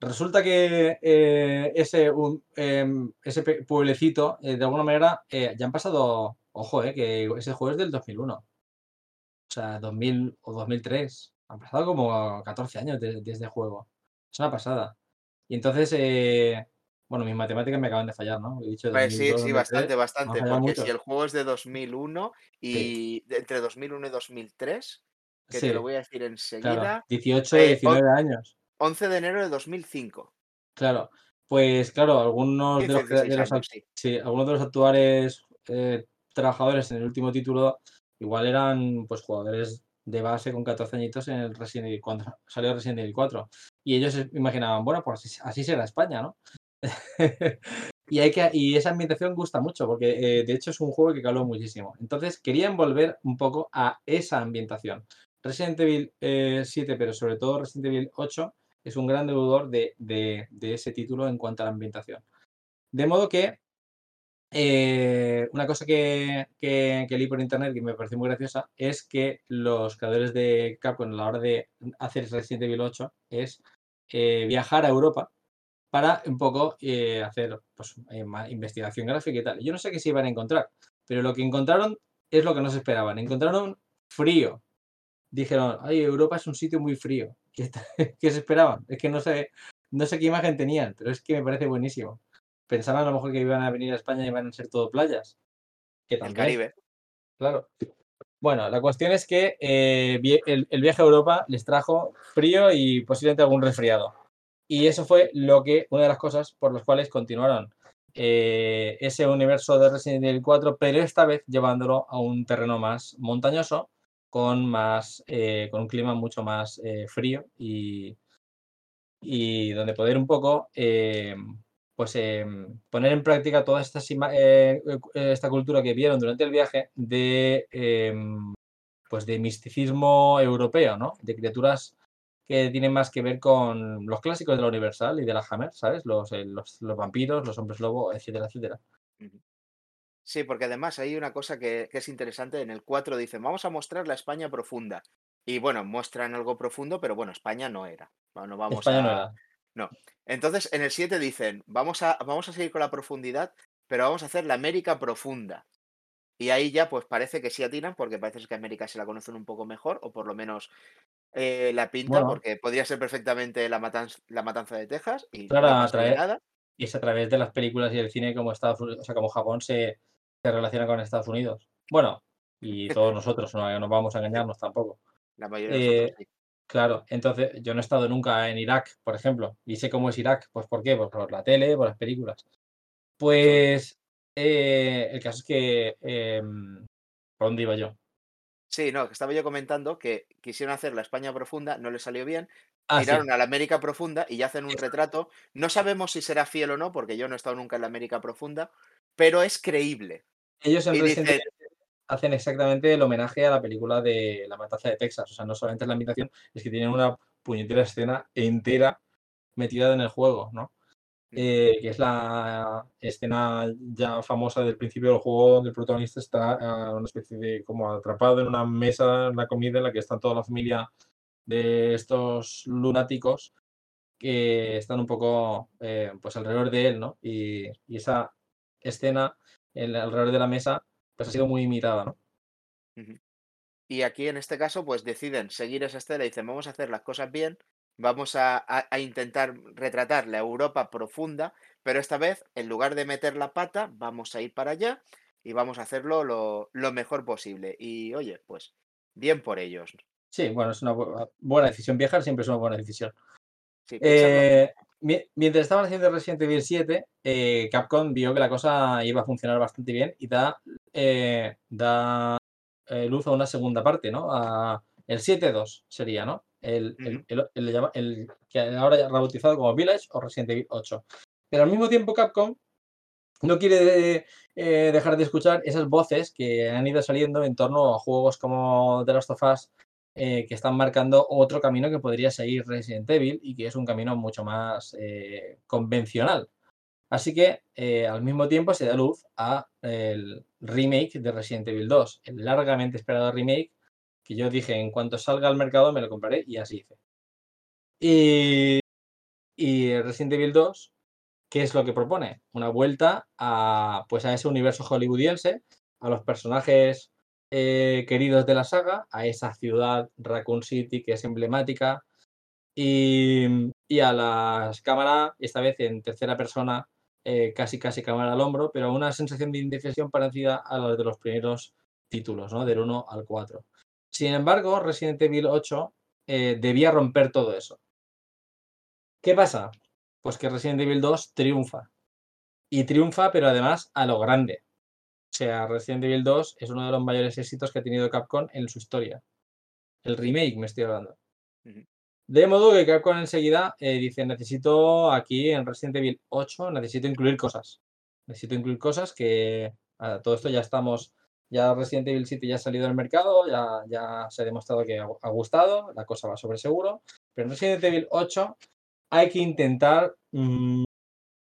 B: Resulta que eh, ese, un- em, ese pueblecito, eh, de alguna manera, eh, ya han pasado, ojo, eh, que ese juego es del 2001. O sea, 2000 o 2003. Han pasado como 14 años de- desde el juego. Es una pasada. Y entonces, eh, bueno, mis matemáticas me acaban de fallar, ¿no? He dicho
A: Pues sí,
B: 2002,
A: sí,
B: 2003.
A: bastante, bastante, porque
B: mucho.
A: si el juego es de 2001 y de- entre 2001 y 2003, que te lo voy a decir
B: claro.
A: enseguida,
B: 18,
A: Eh,
B: 19 años.
A: 11 de enero de 2005,
B: Claro. Pues claro, algunos de
A: 15,
B: los, que- de
A: 16
B: los,
A: años,
B: act-
A: sí.
B: sí, algunos de los actuales eh, trabajadores en el último título igual eran pues jugadores de base con 14 añitos en el Resident Evil cuando salió Resident Evil 4. Y ellos imaginaban, bueno, pues así, así será España, ¿no? y, hay que, y esa ambientación gusta mucho, porque eh, de hecho es un juego que caló muchísimo. Entonces querían volver un poco a esa ambientación. Resident Evil eh, 7, pero sobre todo Resident Evil 8, es un gran deudor de, ese título en cuanto a la ambientación. De modo que eh, una cosa que, leí por internet que me pareció muy graciosa es que los creadores de Capcom a la hora de hacer Resident Evil 8 es eh, viajar a Europa para un poco eh, hacer pues, eh, investigación gráfica y tal. Yo no sé qué se iban a encontrar, pero lo que encontraron es lo que no se esperaban. Encontraron frío. Dijeron, ay, Europa es un sitio muy frío. ¿Qué, qué se esperaban? Es que no sé, no sé qué imagen tenían, pero es que me parece buenísimo. Pensaban a lo mejor que iban a venir a España y iban a ser todo playas. Que
A: El Caribe.
B: Claro. Bueno, la cuestión es que eh, el, el viaje a Europa les trajo frío y posiblemente algún resfriado. Y eso fue lo que, una de las cosas por las cuales continuaron eh, ese universo de Resident Evil 4, pero esta vez llevándolo a un terreno más montañoso, con más, eh, con un clima mucho más eh, frío y, y donde poder un poco eh, pues poner en práctica toda esta, esta cultura que vieron durante el viaje de pues de misticismo europeo, ¿no? De criaturas que tienen más que ver con los clásicos de la Universal y de la Hammer, ¿sabes? Los, los, vampiros, los hombres lobo, etcétera, etcétera.
A: Sí, porque además hay una cosa que, que es interesante. En el 4 dicen, vamos a mostrar la España profunda. Y bueno, muestran algo profundo, pero bueno, España no era. No vamos
B: España no
A: a...
B: era.
A: No. Entonces, en el 7 dicen, vamos a, vamos a seguir con la profundidad, pero vamos a hacer la América profunda. Y ahí ya, pues parece que sí atinan, porque parece que América se la conocen un poco mejor, o por lo menos eh, la pinta,
B: Bueno.
A: porque podría ser perfectamente la, matanza, la matanza de Texas y
B: Claro,
A: no
B: a través-
A: nada.
B: Y es a través de las películas y el cine como Estados Unidos, o sea, como Japón se, se relaciona con Estados Unidos. Bueno, y todos nosotros, no nos vamos a engañarnos tampoco.
A: La mayoría de nosotros
B: Eh,
A: sí.
B: Claro, entonces yo no he estado nunca en Irak, por ejemplo, y sé cómo es Irak. Pues ¿por qué? Pues por la tele, por las películas. Pues eh, el caso es que... em, ¿por dónde iba yo?
A: Sí, no, estaba yo comentando que quisieron hacer la España profunda, no les salió bien,
B: Ah, sí.
A: tiraron a la América profunda y ya hacen un retrato. No sabemos si será fiel o no, porque yo no he estado nunca en la América profunda, pero es creíble.
B: Ellos en
A: Y
B: Resident
A: dice-
B: hacen exactamente el homenaje a la película de La Matanza de Texas. O sea, no solamente es la invitación, es que tienen una puñetera escena entera metida en el juego, ¿no? Eh, que es la escena ya famosa del principio del juego donde el protagonista está ah, una especie de como atrapado en una mesa, en una comida en la que está toda la familia de estos lunáticos que están un poco eh, pues alrededor de él, ¿no? Y, y esa escena alrededor de la mesa pues ha sido muy imitada, ¿no?
A: Y aquí en este caso, pues deciden seguir esa estela y dicen, vamos a hacer las cosas bien, vamos a, a- a intentar retratar la Europa profunda, pero esta vez, en lugar de meter la pata, vamos a ir para allá y vamos a hacerlo lo, lo mejor posible. Y oye, pues bien por ellos.
B: Sí, bueno, es una bu- buena decisión. Viajar siempre es una buena decisión.
A: Sí,
B: Eh, mientras estaban haciendo Resident Evil 7, eh, Capcom vio que la cosa iba a funcionar bastante bien y da, eh, da eh, luz a una segunda parte, ¿no? A el 7.2 sería, ¿no? El, el- el- el que ahora ya rebautizado como Village o Resident Evil 8. Pero al mismo tiempo Capcom no quiere eh, dejar de escuchar esas voces que han ido saliendo en torno a juegos como The Last of Us eh, que están marcando otro camino que podría seguir Resident Evil y que es un camino mucho más eh, convencional. Así que eh, al mismo tiempo se da luz a el remake de Resident Evil 2, el largamente esperado remake que yo dije en cuanto salga al mercado me lo compraré y así hice. Y, Resident Evil 2, ¿qué es lo que propone? Una vuelta a, pues a ese universo hollywoodiense, a los personajes eh, queridos de la saga, a esa ciudad Raccoon City que es emblemática y, a las cámaras, esta vez en tercera persona, eh, casi casi cámara al hombro, pero una sensación de indefensión parecida a la de los primeros títulos, ¿no? Del 1 al 4. Sin embargo, Resident Evil 8 eh, debía romper todo eso. ¿Qué pasa? Pues que Resident Evil 2 triunfa. Y triunfa, pero además a lo grande. O sea, Resident Evil 2 es uno de los mayores éxitos que ha tenido Capcom en su historia. El remake me estoy hablando. De modo que Capcom enseguida eh, dice, necesito aquí en Resident Evil 8, necesito incluir cosas. Necesito incluir cosas que a todo esto ya estamos, ya Resident Evil 7 ya ha salido al mercado, ya, ya se ha demostrado que ha, ha gustado, la cosa va sobre seguro, pero en Resident Evil 8 hay que intentar mm,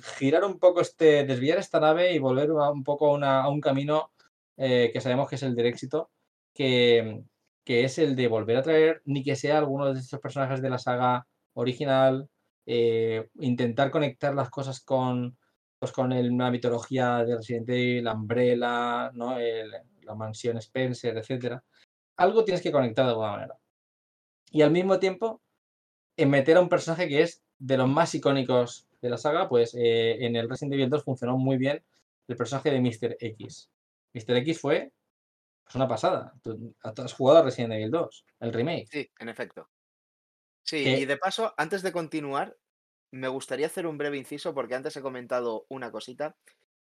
B: girar un poco este, desviar esta nave y volver a un poco a, un camino eh, que sabemos que es el del éxito, que, que es el de volver a traer ni que sea alguno de estos personajes de la saga original, eh, intentar conectar las cosas con, pues con el- la mitología de Resident Evil, Umbrella, ¿no? La mansión Spencer, etcétera. Algo tienes que conectar de alguna manera. Y al mismo tiempo, en meter a un personaje que es de los más icónicos de la saga, pues eh, en el Resident Evil 2 funcionó muy bien el personaje de Mr. X. Mr. X fue pues, una pasada. Tú, has jugado a Resident Evil 2, el remake.
A: Sí, en efecto. Sí, y de paso, antes de continuar, me gustaría hacer un breve inciso porque antes he comentado una cosita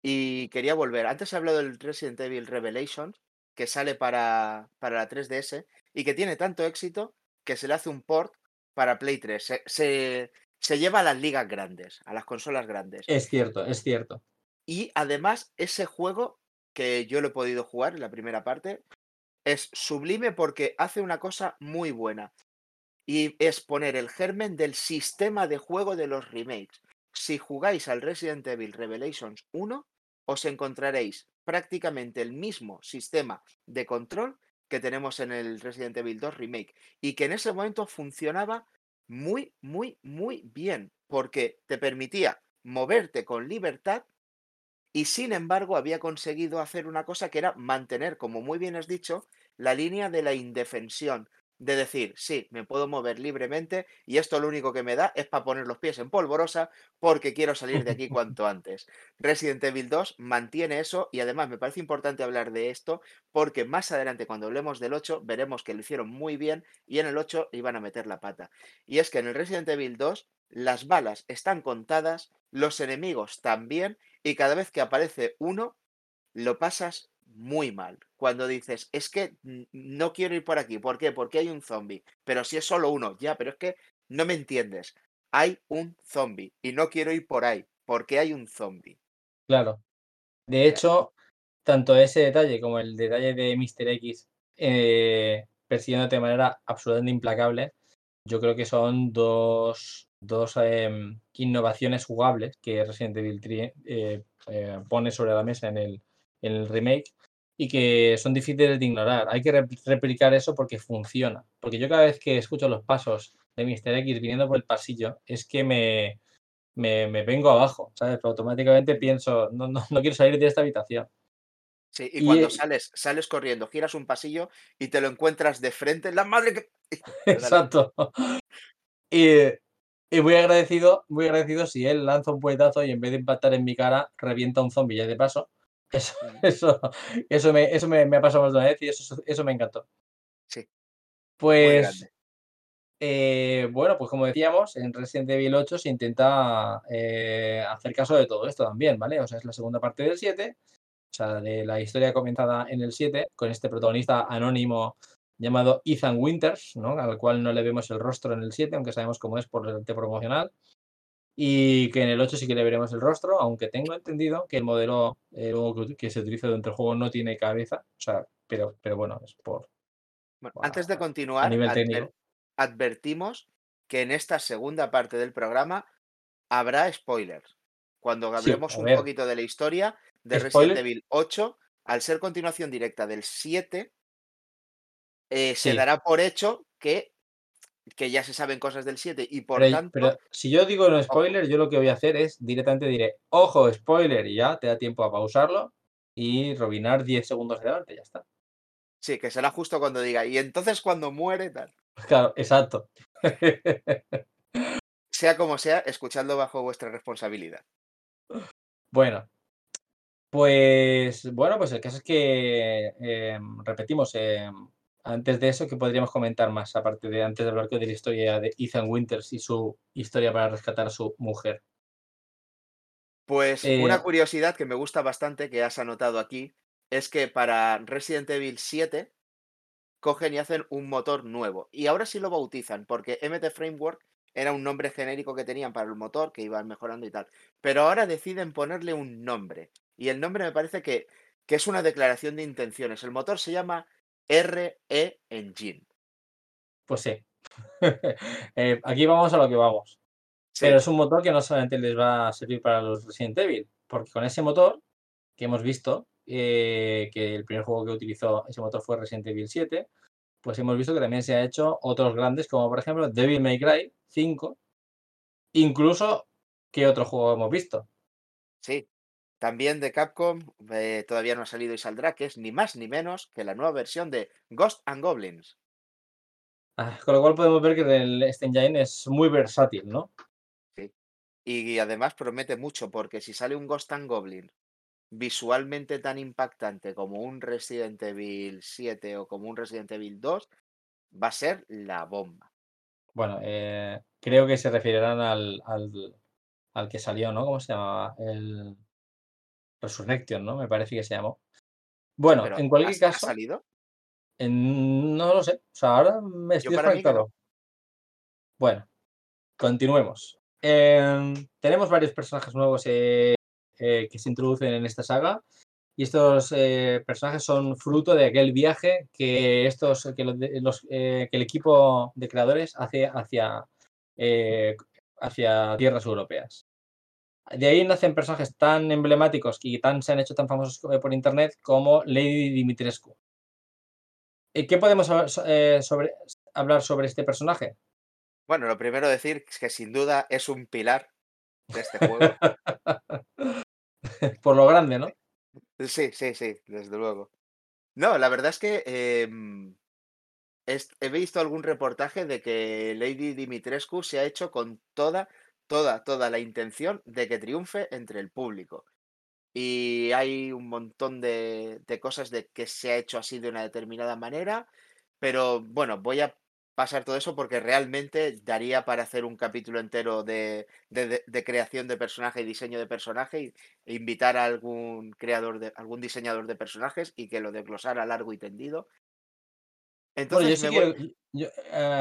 A: y quería volver. Antes he hablado del Resident Evil Revelations, que sale para, para la 3DS y que tiene tanto éxito que se le hace un port para Play 3. Se, se, se lleva a las ligas grandes, a las consolas grandes.
B: Es cierto, es cierto.
A: Y además, ese juego que yo lo he podido jugar en la primera parte es sublime porque hace una cosa muy buena. Y es poner el germen del sistema de juego de los remakes. Si jugáis al Resident Evil Revelations 1, os encontraréis prácticamente el mismo sistema de control que tenemos en el Resident Evil 2 Remake y que en ese momento funcionaba muy, muy, muy bien porque te permitía moverte con libertad y sin embargo había conseguido hacer una cosa que era mantener, como muy bien has dicho, la línea de la indefensión, de decir, sí, me puedo mover libremente y esto lo único que me da es para poner los pies en polvorosa porque quiero salir de aquí cuanto antes. Resident Evil 2 mantiene eso y además me parece importante hablar de esto porque más adelante cuando hablemos del 8 veremos que lo hicieron muy bien y en el 8 iban a meter la pata. Y es que en el Resident Evil 2 las balas están contadas, los enemigos también y cada vez que aparece uno lo pasas muy mal. Cuando dices, es que no quiero ir por aquí. ¿Por qué? Porque hay un zombie. Pero si es solo uno, ya, pero es que no me entiendes. Hay un zombie y no quiero ir por ahí porque hay un zombie.
B: Claro. De hecho, tanto ese detalle como el detalle de Mr. X eh, persiguiéndote de manera absolutamente implacable, yo creo que son dos, dos em, innovaciones jugables que Resident Evil 3 eh, eh, pone sobre la mesa en el, el remake y que son difíciles de ignorar. Hay que rep- replicar eso porque funciona. Porque yo cada vez que escucho los pasos de Mr. X viniendo por el pasillo, es que me, me, me vengo abajo, ¿sabes? Automáticamente pienso, no, no, no quiero salir de esta habitación.
A: Sí, y
B: Y,
A: cuando
B: eh,
A: sales, sales corriendo, giras un pasillo y te lo encuentras de frente. La madre que.
B: Exacto. Y, y muy agradecido, muy agradecido si él lanza un puñetazo y en vez de impactar en mi cara, revienta un zombie ya de paso. Eso, eso, eso, me, eso me, me ha pasado más de una vez y eso, eso me encantó.
A: Sí,
B: Pues, eh, bueno, pues como decíamos, en Resident Evil 8 se intenta eh, hacer caso de todo esto también, ¿vale? O sea, es la segunda parte del 7, o sea, de la historia comenzada en el 7, con este protagonista anónimo llamado Ethan Winters, ¿no? Al cual no le vemos el rostro en el 7, aunque sabemos cómo es por el arte promocional. Y que en el 8 sí que le veremos el rostro, aunque tengo entendido que el modelo eh, que, se utiliza dentro del juego no tiene cabeza, o sea, pero, pero bueno, es por
A: Bueno, antes de
B: a
A: continuar,
B: nivel
A: adver-
B: técnico.
A: advertimos que en esta segunda parte del programa habrá spoilers. Cuando hablemos un poquito de la historia de Resident Evil 8, al ser continuación directa del 7, eh, se dará por hecho que, que ya se saben cosas del 7 y por
B: pero,
A: tanto,
B: pero si yo digo no
A: ojo,
B: spoiler, yo lo que voy a hacer es directamente diré, ojo, spoiler, y ya te da tiempo a pausarlo y robinar 10 segundos de adelante, ya está.
A: sí, que será justo cuando diga, y entonces cuando muere, tal.
B: Claro, exacto.
A: Sea como sea, escuchadlo bajo vuestra responsabilidad.
B: Bueno, pues bueno, pues el caso es que em, repetimos, em, antes de eso, ¿qué podríamos comentar más? Aparte de antes de hablar de la historia de Ethan Winters y su historia para rescatar a su mujer.
A: Pues
B: Eh,
A: una curiosidad que me gusta bastante, que has anotado aquí, es que para Resident Evil 7 cogen y hacen un motor nuevo. Y ahora sí lo bautizan, porque MT Framework era un nombre genérico que tenían para el motor, que iban mejorando y tal. Pero ahora deciden ponerle un nombre. Y el nombre me parece que, que es una declaración de intenciones. El motor se llama RE Engine.
B: pues sí. Eh, aquí vamos a lo que vamos. Pero es un motor que no solamente les va a servir para los Resident Evil, porque con ese motor que hemos visto, eh, que el primer juego que utilizó ese motor fue Resident Evil 7, pues hemos visto que también se ha hecho otros grandes, como por ejemplo Devil May Cry 5, incluso, ¿qué otro juego hemos visto?
A: sí. También de Capcom, eh, todavía no ha salido y saldrá, que es ni más ni menos que la nueva versión de Ghost and Goblins.
B: Ah, con lo cual podemos ver que el, este engine es muy versátil, ¿no?
A: Sí. Y además promete mucho, porque si sale un Ghost and Goblin visualmente tan impactante como un Resident Evil 7 o como un Resident Evil 2, va a ser la bomba.
B: Bueno, eh, creo que se referirán al, al, al que salió, ¿no? ¿Cómo se llamaba? El Resurrection, ¿no? Me parece que se llamó. Bueno,
A: pero
B: en
A: ¿ha,
B: cualquier
A: ha
B: caso,
A: salido?
B: en- no lo sé. O sea, ahora me estoy
A: no.
B: desconectado. Bueno, continuemos. Em, tenemos varios personajes nuevos eh, eh, que se introducen en esta saga. Y estos eh, personajes son fruto de aquel viaje que, estos, que, los que el equipo de creadores hace hacia, hacia tierras europeas. De ahí nacen personajes tan emblemáticos y tan se han hecho tan famosos eh, por internet como Lady Dimitrescu. ¿Y ¿Qué podemos eh, sobre, hablar sobre este personaje?
A: Bueno, lo primero decir es que sin duda es un pilar de este juego.
B: por lo grande, ¿no?
A: Sí, sí, sí, desde luego. No, la verdad es que em, he visto algún reportaje de que Lady Dimitrescu se ha hecho con toda, toda, toda la intención de que triunfe entre el público. Y hay un montón de, de cosas de que se ha hecho así de una determinada manera, pero bueno, voy a pasar todo eso porque realmente daría para hacer un capítulo entero de, de- creación de personaje y diseño de personaje e invitar a algún creador de, algún diseñador de personajes y que lo desglosara largo y tendido.
B: Bueno, yo
A: Entonces
B: sí
A: me voy-
B: quiero, yo,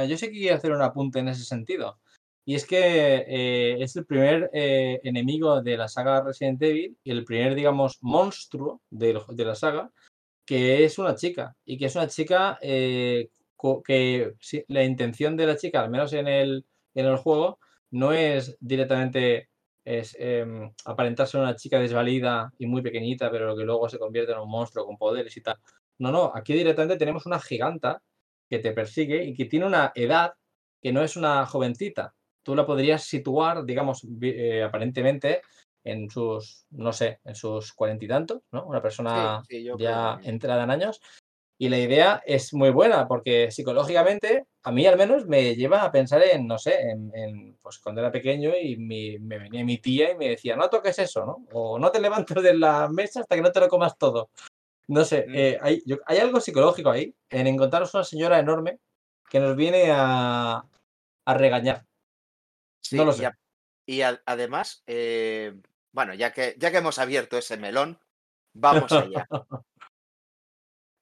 B: yo sí que quiero hacer un apunte en ese sentido. Y es que eh, es el primer eh, enemigo de la saga Resident Evil y el primer, digamos, monstruo de, la saga, que es una chica. Y que es una chica eh, que la intención de la chica, al menos en el, en el juego, no es directamente es, em, aparentar ser una chica desvalida y muy pequeñita, pero que luego se convierte en un monstruo con poderes y tal. No, no, aquí directamente tenemos una giganta que te persigue y que tiene una edad que no es una jovencita. Tú la podrías situar, digamos, eh, aparentemente en sus, no sé, en sus cuarenta y tantos, ¿no? Una persona
A: sí,
B: ya entrada en años. Y la idea es muy buena porque psicológicamente, a mí al menos me lleva a pensar en, no sé, en, en, pues cuando era pequeño y mi- me venía mi tía y me decía, no toques eso, ¿no? O no te levantes de la mesa hasta que no te lo comas todo. No sé,
A: Mm.
B: eh, hay, yo- hay algo psicológico ahí en encontrarnos una señora enorme que nos viene a, a regañar.
A: Sí,
B: no lo
A: y
B: sé.
A: a- y a- además, eh, bueno, ya que, ya que hemos abierto ese melón, vamos allá.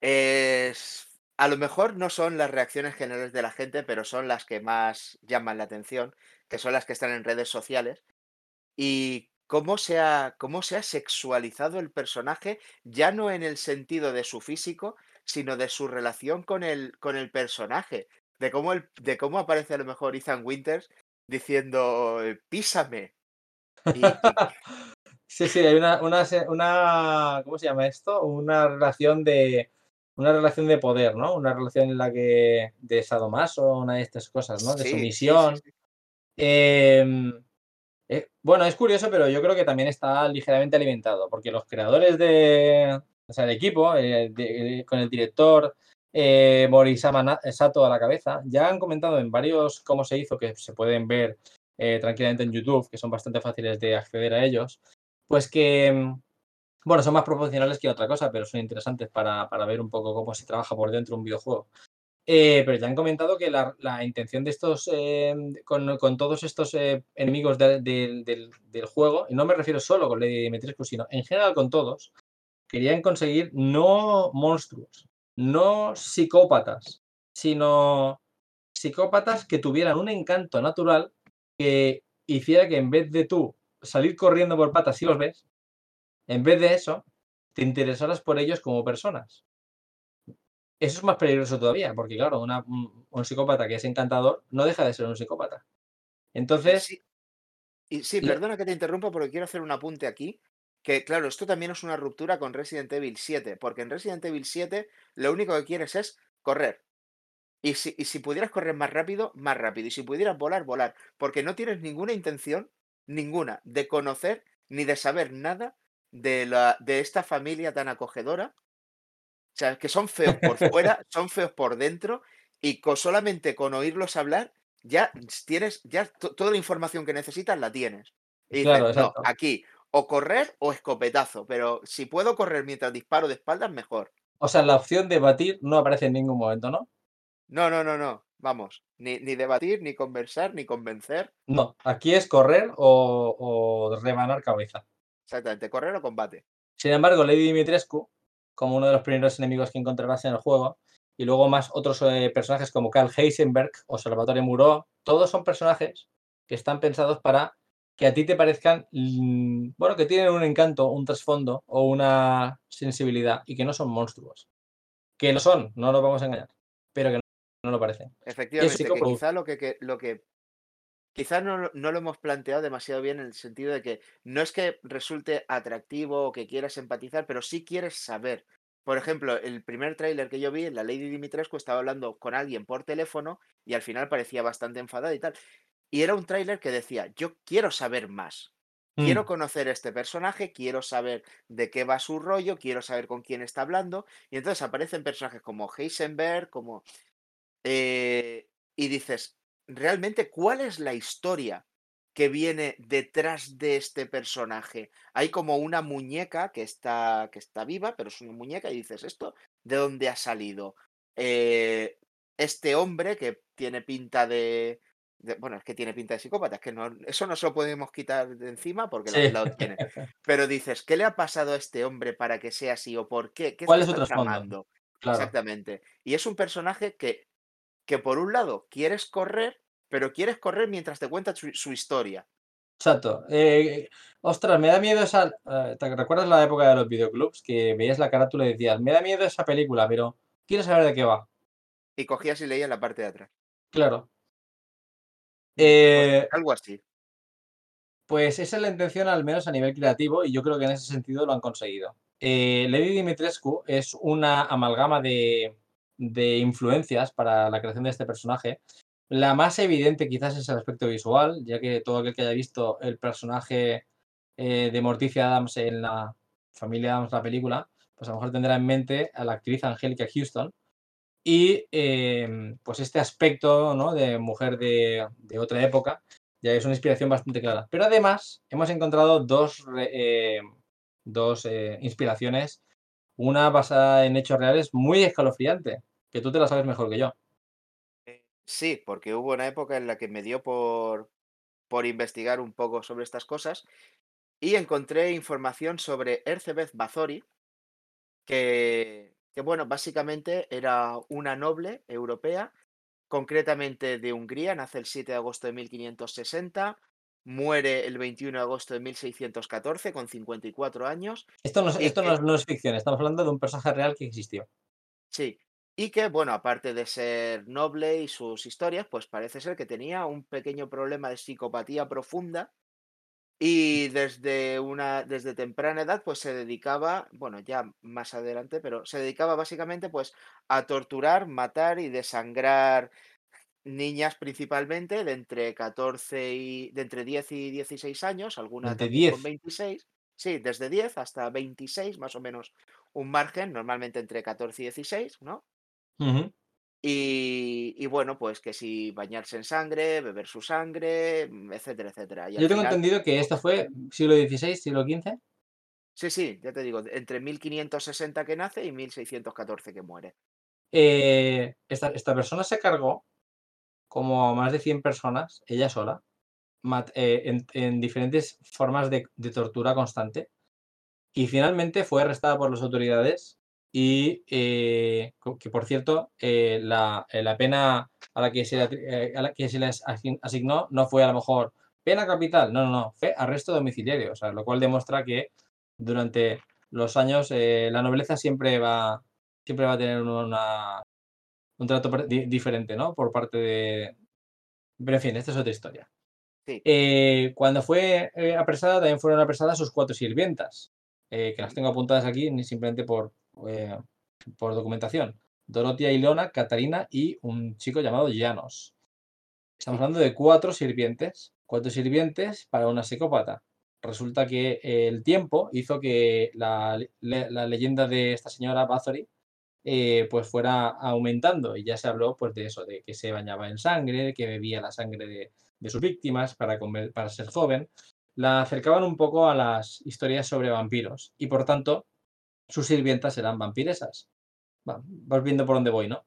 A: Es- a lo mejor no son las reacciones generales de la gente, pero son las que más llaman la atención, que son las que están en redes sociales. Y cómo se ha, cómo se ha sexualizado el personaje, ya no en el sentido de su físico, sino de su relación con el, con el personaje. De cómo, el, de cómo aparece a lo mejor Ethan Winters diciendo, eh, písame. Y,
B: Sí, sí, hay una, una, una, ¿cómo se llama esto? Una relación de, una relación de poder, ¿no? Una relación en la que, de sadomaso, una de estas cosas, ¿no? De
A: sí, sí, sí,
B: sumisión.
A: sí.
B: Em, eh, bueno, es curioso, pero yo creo que también está ligeramente alimentado, porque los creadores de, o sea, el equipo, eh, de- con el director eh, Sato a la cabeza, ya han comentado en varios cómo se hizo, que se pueden ver eh, tranquilamente en YouTube, que son bastante fáciles de acceder a ellos, pues que, mm, bueno, son más proporcionales que otra cosa, pero son interesantes para, para ver un poco cómo se trabaja por dentro un videojuego. Eh, pero ya han comentado que la, la intención de estos, eh, con, con todos estos enemigos de- del- del, del juego, y no me refiero solo con Lady Dimitrescu, sino en general con todos, querían conseguir no monstruos, no psicópatas, sino psicópatas que tuvieran un encanto natural que hiciera que en vez de tú salir corriendo por patas si los ves, en vez de eso, te interesaras por ellos como personas. Eso es más peligroso todavía, porque claro, una- un, psicópata que es encantador no deja de ser un psicópata. Entonces,
A: Sí, y sí, perdona que te interrumpa porque quiero hacer un apunte aquí. Que claro, esto también es una ruptura con Resident Evil 7, porque en Resident Evil 7 lo único que quieres es correr. Y si, y si pudieras correr más rápido, más rápido. Y si pudieras volar, volar. Porque no tienes ninguna intención, ninguna, de conocer ni de saber nada de, la, de esta familia tan acogedora. O sea, que son feos por fuera, son feos por dentro. Y con, solamente con oírlos hablar, ya tienes, ya to- toda la información que necesitas la tienes. Y
B: Claro,
A: dices, no, aquí, o correr o escopetazo. Pero si puedo correr mientras disparo de espaldas, mejor.
B: o sea, la opción de batir no aparece en ningún momento, ¿no?
A: No, no, no, no. Vamos. Ni, ni debatir, ni conversar, ni convencer.
B: No, aquí es correr o, o rebanar cabeza.
A: Exactamente. Correr o combate.
B: Sin embargo, Lady Dimitrescu, como uno de los primeros enemigos que encontrarás en el juego, y luego más otros eh, personajes como Carl Heisenberg o Salvatore Muró, todos son personajes que están pensados para que a ti te parezcan, mm, bueno, que tienen un encanto, un trasfondo o una sensibilidad y que no son monstruos. Que lo son, no nos vamos a engañar, pero que no, no lo parecen.
A: Efectivamente, que quizá lo que, que- lo que quizás no, lo- no lo hemos planteado demasiado bien en el sentido de que no es que resulte atractivo o que quieras empatizar, pero sí quieres saber. Por ejemplo, el primer tráiler que yo vi, la Lady Dimitrescu estaba hablando con alguien por teléfono y al final parecía bastante enfadada y tal. Y era un tráiler que decía, yo quiero saber más. Quiero
B: Mm,
A: conocer este personaje, quiero saber de qué va su rollo, quiero saber con quién está hablando. Y entonces aparecen personajes como Heisenberg, como... eh, y dices, realmente, ¿cuál es la historia que viene detrás de este personaje? Hay como una muñeca que está, que está viva, pero es una muñeca y dices, ¿esto de dónde ha salido? Eh, este hombre que tiene pinta de, de- Bueno, es que tiene pinta de psicópata, es que no, eso no se lo podemos quitar de encima porque
B: Sí.
A: lo tiene. Pero dices, ¿qué le ha pasado a este hombre para que sea así? ¿O por qué? ¿Qué,
B: ¿Cuál es
A: tramando?
B: Claro.
A: Exactamente. Y es un personaje que, que por un lado quieres correr, pero quieres correr mientras te cuenta su, su historia.
B: Exacto. Eh, ostras, me da miedo esa. eh, ¿te recuerdas la época de los videoclubs? Que veías la carátula y decías, me da miedo esa película, pero quiero saber de qué va.
A: Y cogías y leías la parte de atrás.
B: Claro.
A: Pues
B: Eh,
A: algo así.
B: Pues esa es la intención, al menos a nivel creativo, y yo creo que en ese sentido lo han conseguido. Eh, Lady Dimitrescu es una amalgama de, de influencias para la creación de este personaje. La más evidente quizás es el aspecto visual, ya que todo aquel que haya visto el personaje eh, de Morticia Adams en la familia Adams, la película, pues a lo mejor tendrá en mente a la actriz Angélica Houston. Y eh, pues este aspecto ¿no? de mujer de, otra época ya es una inspiración bastante clara. Pero además hemos encontrado dos, eh, dos eh, inspiraciones, una basada en hechos reales muy escalofriante, que tú te la sabes mejor que yo.
A: Sí, porque hubo una época en la que me dio por, por investigar un poco sobre estas cosas y encontré información sobre Erzsébet Bathory, que, que bueno, básicamente era una noble europea, concretamente de Hungría, nace el 7 de agosto de 1560, muere el 21 de agosto de 1614 con 54 años.
B: Esto, no, es- esto no, es, no es ficción, estamos hablando de un personaje real que existió.
A: Sí, y que, bueno, aparte de ser noble y sus historias, pues parece ser que tenía un pequeño problema de psicopatía profunda y desde una, desde temprana edad, pues se dedicaba, bueno, ya más adelante, pero se dedicaba básicamente, pues, a torturar, matar y desangrar niñas principalmente de entre 14 y, de entre 10 y 16 años, alguna
B: Entre
A: también con
B: 10.
A: 26, sí, desde 10 hasta 26, más o menos un margen, normalmente entre 14 y 16, ¿no? Y, y bueno, pues que si bañarse en sangre, beber su sangre, mm, etcétera, etcétera. Y
B: Yo tengo
A: final,
B: entendido que esto fue siglo XVI, siglo XV.
A: sí, sí, ya te digo, entre 1560 que nace y 1614 que muere.
B: Eh, esta, esta persona se cargó como a más de 100 personas, ella sola, mat- eh, en, en diferentes formas de, de tortura constante. Y finalmente fue arrestada por las autoridades y eh, que, por cierto, eh, la, eh, la pena a la que se, le a la que se les asign- asignó no fue a lo mejor pena capital, no, no, no, fue arresto domiciliario, o sea, lo cual demuestra que durante los años eh, la nobleza siempre va, siempre va a tener una, un trato di- diferente, ¿no? Por parte de... Pero en fin, esta es otra historia.
A: Sí.
B: Cuando fue apresada, también fueron apresadas sus cuatro sirvientas, que las tengo apuntadas aquí ni simplemente por, eh, por documentación. Dorotia Ilona, Catarina y un chico llamado Llanos. Estamos hablando de cuatro sirvientes, cuatro sirvientes para una psicópata. Resulta que el tiempo hizo que la, la leyenda de esta señora Bathory eh, pues fuera aumentando y ya se habló pues de eso, de que se bañaba en sangre, que bebía la sangre de, de sus víctimas para, comer- para ser joven. La acercaban un poco a las historias sobre vampiros y por tanto sus sirvientas eran vampiresas. Va- vas viendo por dónde voy, ¿no?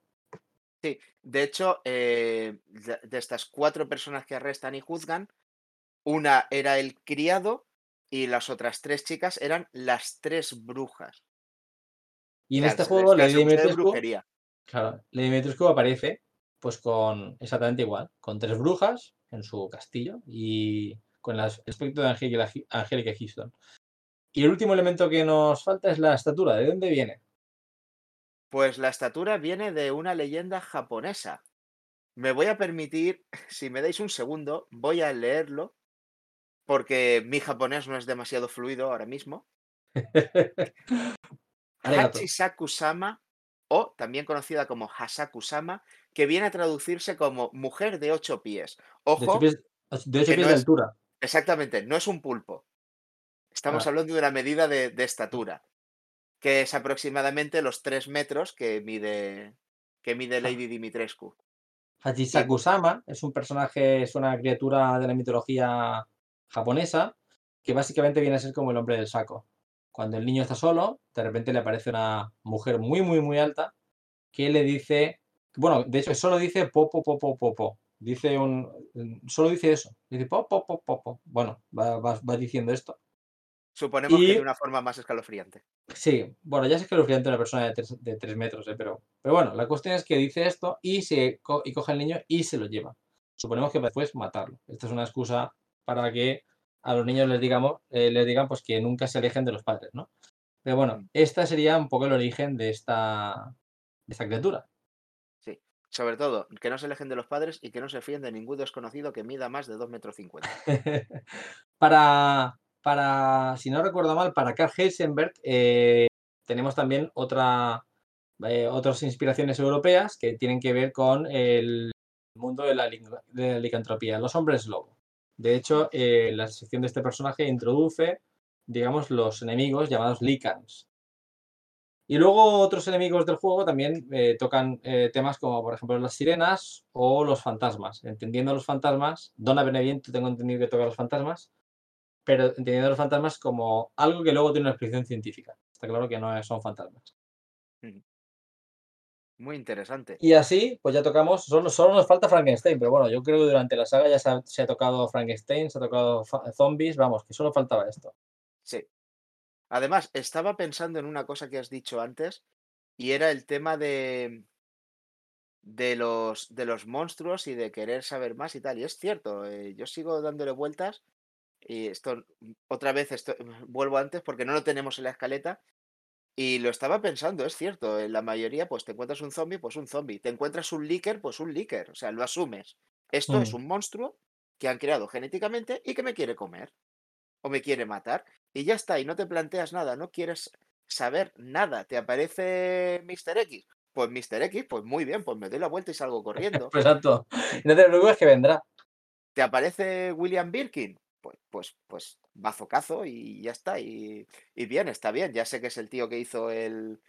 A: Sí, de hecho, eh, de, de estas cuatro personas que arrestan y juzgan, una era el criado y las otras tres chicas eran las tres brujas.
B: Y en este juego Lady Dimitrescu, claro, Lady Dimitrescu aparece pues con exactamente igual, con tres brujas en su castillo y con el aspecto de Angélica Houston. Y el último elemento que nos falta es la estatura. ¿De dónde viene?
A: Pues la estatura viene de una leyenda japonesa. Me voy a permitir, si me dais un segundo, voy a leerlo, porque mi japonés no es demasiado fluido ahora mismo. Hachisaku-sama, o también conocida como Hasaku-sama, que viene a traducirse como mujer de ocho pies.
B: De ocho
A: Ojo,
B: pies, de ocho pies
A: no
B: de
A: es-
B: altura.
A: exactamente, no es un pulpo. Estamos
B: Ah.
A: hablando de una medida de, de estatura, que es aproximadamente los tres metros que mide, que mide
B: Ah.
A: Lady Dimitrescu.
B: Hachisaku-sama es un personaje, es una criatura de la mitología japonesa que básicamente viene a ser como el hombre del saco. Cuando el niño está solo, de repente le aparece una mujer muy, muy, muy alta que le dice, bueno, de hecho, solo dice popo, popo, popo. Dice un, solo dice eso. Dice popo, popo, popo. Bueno, va, va- va diciendo esto.
A: Suponemos
B: Y-
A: que de una forma más escalofriante.
B: Sí, bueno, ya lo de una persona de tres, de tres metros, ¿eh? pero, pero bueno, la cuestión es que dice esto y, se, co- y coge al niño y se lo lleva. Suponemos que después matarlo. Esta es una excusa para que a los niños les digamos, eh, les digan pues que nunca se alejen de los padres, ¿no? Pero bueno,
A: Mm.
B: esta sería un poco el origen de esta, de esta criatura.
A: Sí. Sobre todo, que no se alejen de los padres y que no se fíen de ningún desconocido que mida más de 2 metros 50.
B: para, para, si no recuerdo mal, para Karl Heisenberg eh, tenemos también eh, otras inspiraciones europeas que tienen que ver con el mundo de la, licantropía, los hombres lobo. De hecho, eh, la sección de este personaje introduce, digamos, los enemigos llamados licans. Y luego otros enemigos del juego también tocan temas como, por ejemplo, las sirenas o los fantasmas. Entendiendo los fantasmas, Donna Beneviento tengo entendido que toca los fantasmas, pero entendiendo los fantasmas como algo que luego tiene una explicación científica. Está claro que no son fantasmas.
A: Muy interesante.
B: Y así, pues ya tocamos, solo, solo nos falta Frankenstein, pero bueno, yo creo que durante la saga ya se ha, se ha tocado Frankenstein, se ha tocado zombies, vamos, que solo faltaba esto.
A: Sí. Además, estaba pensando en una cosa que has dicho antes y era el tema de, de, los, de los monstruos y de querer saber más y tal. Y es cierto, eh, yo sigo dándole vueltas y esto, otra vez esto, vuelvo antes porque no lo tenemos en la escaleta y lo estaba pensando, es cierto, en la mayoría pues te encuentras un zombie, pues un zombie, te encuentras un líker, pues un líker, o sea, lo asumes. Esto es
B: Mm.
A: un monstruo que han creado genéticamente y que me quiere comer o me quiere matar y ya está, y no te planteas nada, no quieres saber nada, te aparece Mr. X, pues Mr. X, pues muy bien, pues me doy la vuelta y salgo corriendo.
B: Exacto. No te preocupes que vendrá.
A: ¿Te aparece William Birkin? Pues, pues, pues bazocazo y ya está. Y, y bien, está bien. Ya sé que es el tío que hizo el,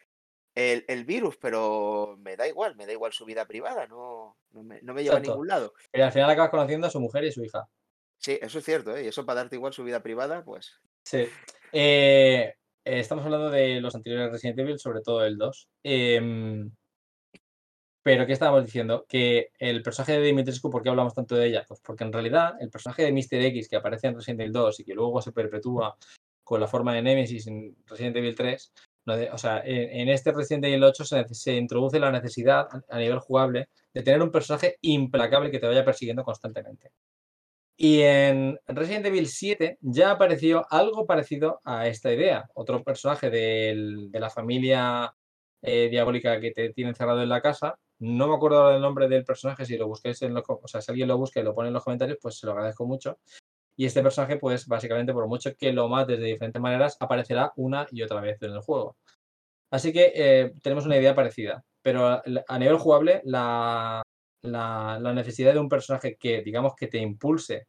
A: el, el virus, pero me da igual, me da igual su vida privada, no, no me, no me lleva a ningún lado.
B: Pero al final acabas conociendo a su mujer y su hija.
A: Sí, eso es cierto, ¿eh? Y eso para darte igual su vida privada, pues
B: Sí. Eh, eh, estamos hablando de los anteriores Resident Evil, sobre todo el 2. Em, pero, ¿qué estábamos diciendo? Que el personaje de Dimitrescu, ¿por qué hablamos tanto de ella? Pues porque en realidad el personaje de Mr. X que aparece en Resident Evil 2 y que luego se perpetúa con la forma de Nemesis en Resident Evil 3, no de- o sea, en, en este Resident Evil 8 se, se introduce la necesidad a- nivel jugable de tener un personaje implacable que te vaya persiguiendo constantemente. Y en Resident Evil 7 ya apareció algo parecido a esta idea. Otro personaje de la familia eh, diabólica que te tiene encerrado en la casa. No me acuerdo ahora del nombre del personaje, si lo busquéis en los, o sea, si alguien lo busca y lo pone en los comentarios, pues se lo agradezco mucho. Y este personaje, pues básicamente, por mucho que lo mates de diferentes maneras, aparecerá una y otra vez en el juego. Así que eh, tenemos una idea parecida. Pero a, a nivel jugable, la, la, la necesidad de un personaje que, digamos, que te impulse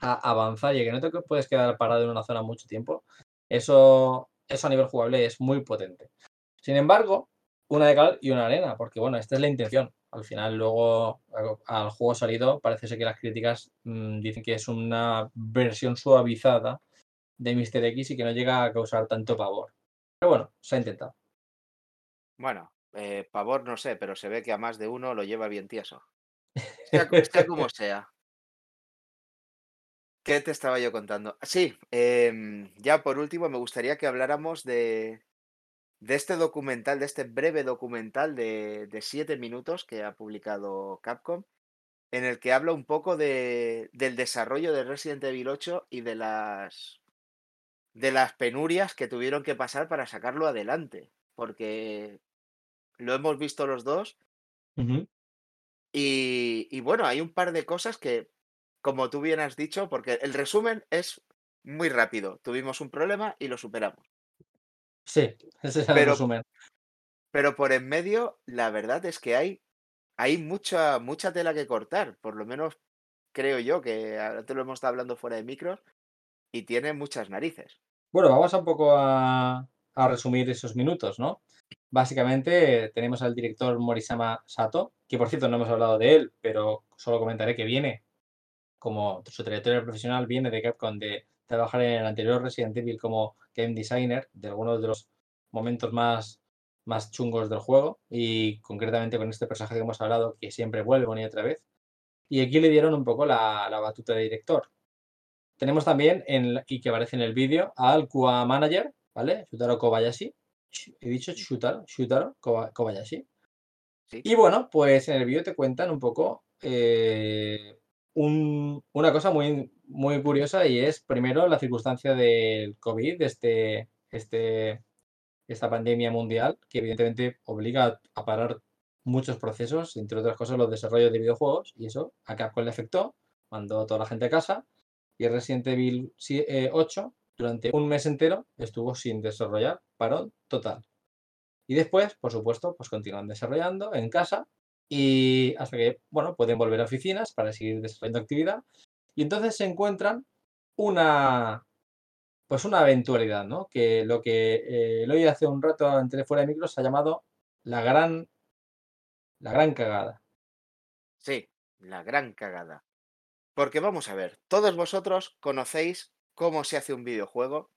B: a avanzar y que no te puedes quedar parado en una zona mucho tiempo, eso, eso a nivel jugable es muy potente. Sin embargo, una de cal y una de arena, porque bueno, esta es la intención. Al final, luego al- juego salido, parece ser que las críticas mm, dicen que es una versión suavizada de Mr. X y que no llega a causar tanto pavor. Pero bueno, se ha intentado.
A: bueno, eh, pavor no sé, pero se ve que a más de uno lo lleva bien tieso. Sea, co- sea como sea. ¿Qué te estaba yo contando? Sí, em, ya por último me gustaría que habláramos de, de este documental, de este breve documental de, de siete minutos que ha publicado Capcom, en el que habla un poco de, del desarrollo de Resident Evil 8 y de las, de las penurias que tuvieron que pasar para sacarlo adelante, porque lo hemos visto los dos. Y, y bueno, hay un par de cosas que, como tú bien has dicho, porque el resumen es muy rápido. Tuvimos un problema y lo superamos.
B: Sí, ese es el
A: Pero-
B: resumen.
A: Pero por en medio, la verdad es que hay, hay mucha, mucha tela que cortar. Por lo menos creo yo que ahora te lo hemos estado hablando fuera de micros y tiene muchas narices.
B: Bueno, vamos un poco a, a resumir esos minutos, ¿no? Básicamente tenemos al director Morisama Sato, que por cierto no hemos hablado de él, pero solo comentaré que viene, como su trayectoria profesional, viene de Capcom de trabajar en el anterior Resident Evil como game designer de algunos de los momentos más, más chungos del juego y concretamente con este personaje que hemos hablado que siempre vuelve una y otra vez. Y aquí le dieron un poco la, la batuta de director. Tenemos también, en, y que aparece en el vídeo, al QA Manager, ¿vale? Shutaro Kobayashi. Sh- He dicho Shutaro, Shutaro Koba- Kobayashi.
A: Sí.
B: Y bueno, pues en el vídeo te cuentan un poco eh, un- una cosa muy, muy curiosa y es primero la circunstancia del COVID, este, este, esta pandemia mundial que evidentemente obliga a, parar muchos procesos, entre otras cosas los desarrollos de videojuegos y eso a Capcom le afectó, mandó a toda la gente a casa y Resident Evil si- eh, 8 durante un mes entero estuvo sin desarrollar, parón total. Y después, por supuesto, pues continúan desarrollando en casa y hasta que, bueno, pueden volver a oficinas para seguir desarrollando actividad. Y entonces se encuentran una, pues una eventualidad, ¿no? Que lo que eh, Eloy hace un rato entre fuera de micros ha llamado la gran, la gran cagada.
A: Sí, la gran cagada. Porque vamos a ver, todos vosotros conocéis cómo se hace un videojuego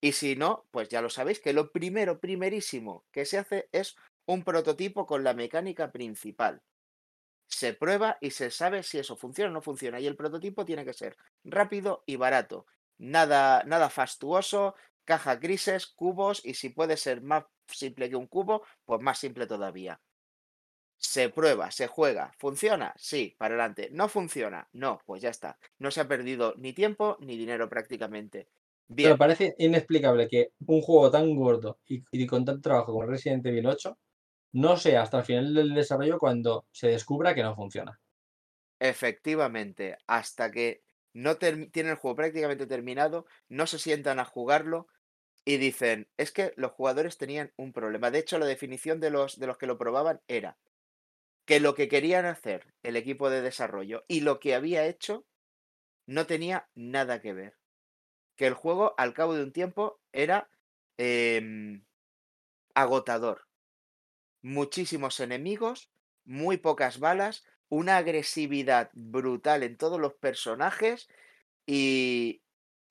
A: y si no, pues ya lo sabéis que lo primero, primerísimo que se hace es un prototipo con la mecánica principal. Se prueba y se sabe si eso funciona o no funciona y el prototipo tiene que ser rápido y barato. Nada, nada fastuoso, caja grises, cubos y si puede ser más simple que un cubo, pues más simple todavía. Se prueba, se juega. ¿Funciona? Sí, para adelante. ¿No funciona? No, pues ya está. No se ha perdido ni tiempo ni dinero prácticamente. Bien,
B: Pero parece inexplicable que un juego tan gordo y, y con tanto trabajo como Resident Evil 8 no sea hasta el final del desarrollo cuando se descubra que no funciona.
A: efectivamente, hasta que no tienen el juego prácticamente terminado, no se sientan a jugarlo y dicen, es que los jugadores tenían un problema. De hecho, la definición de los, de los que lo probaban era que lo que querían hacer el equipo de desarrollo y lo que había hecho no tenía nada que ver. Que el juego, al cabo de un tiempo, era em, agotador. Muchísimos enemigos, muy pocas balas, una agresividad brutal en todos los personajes y,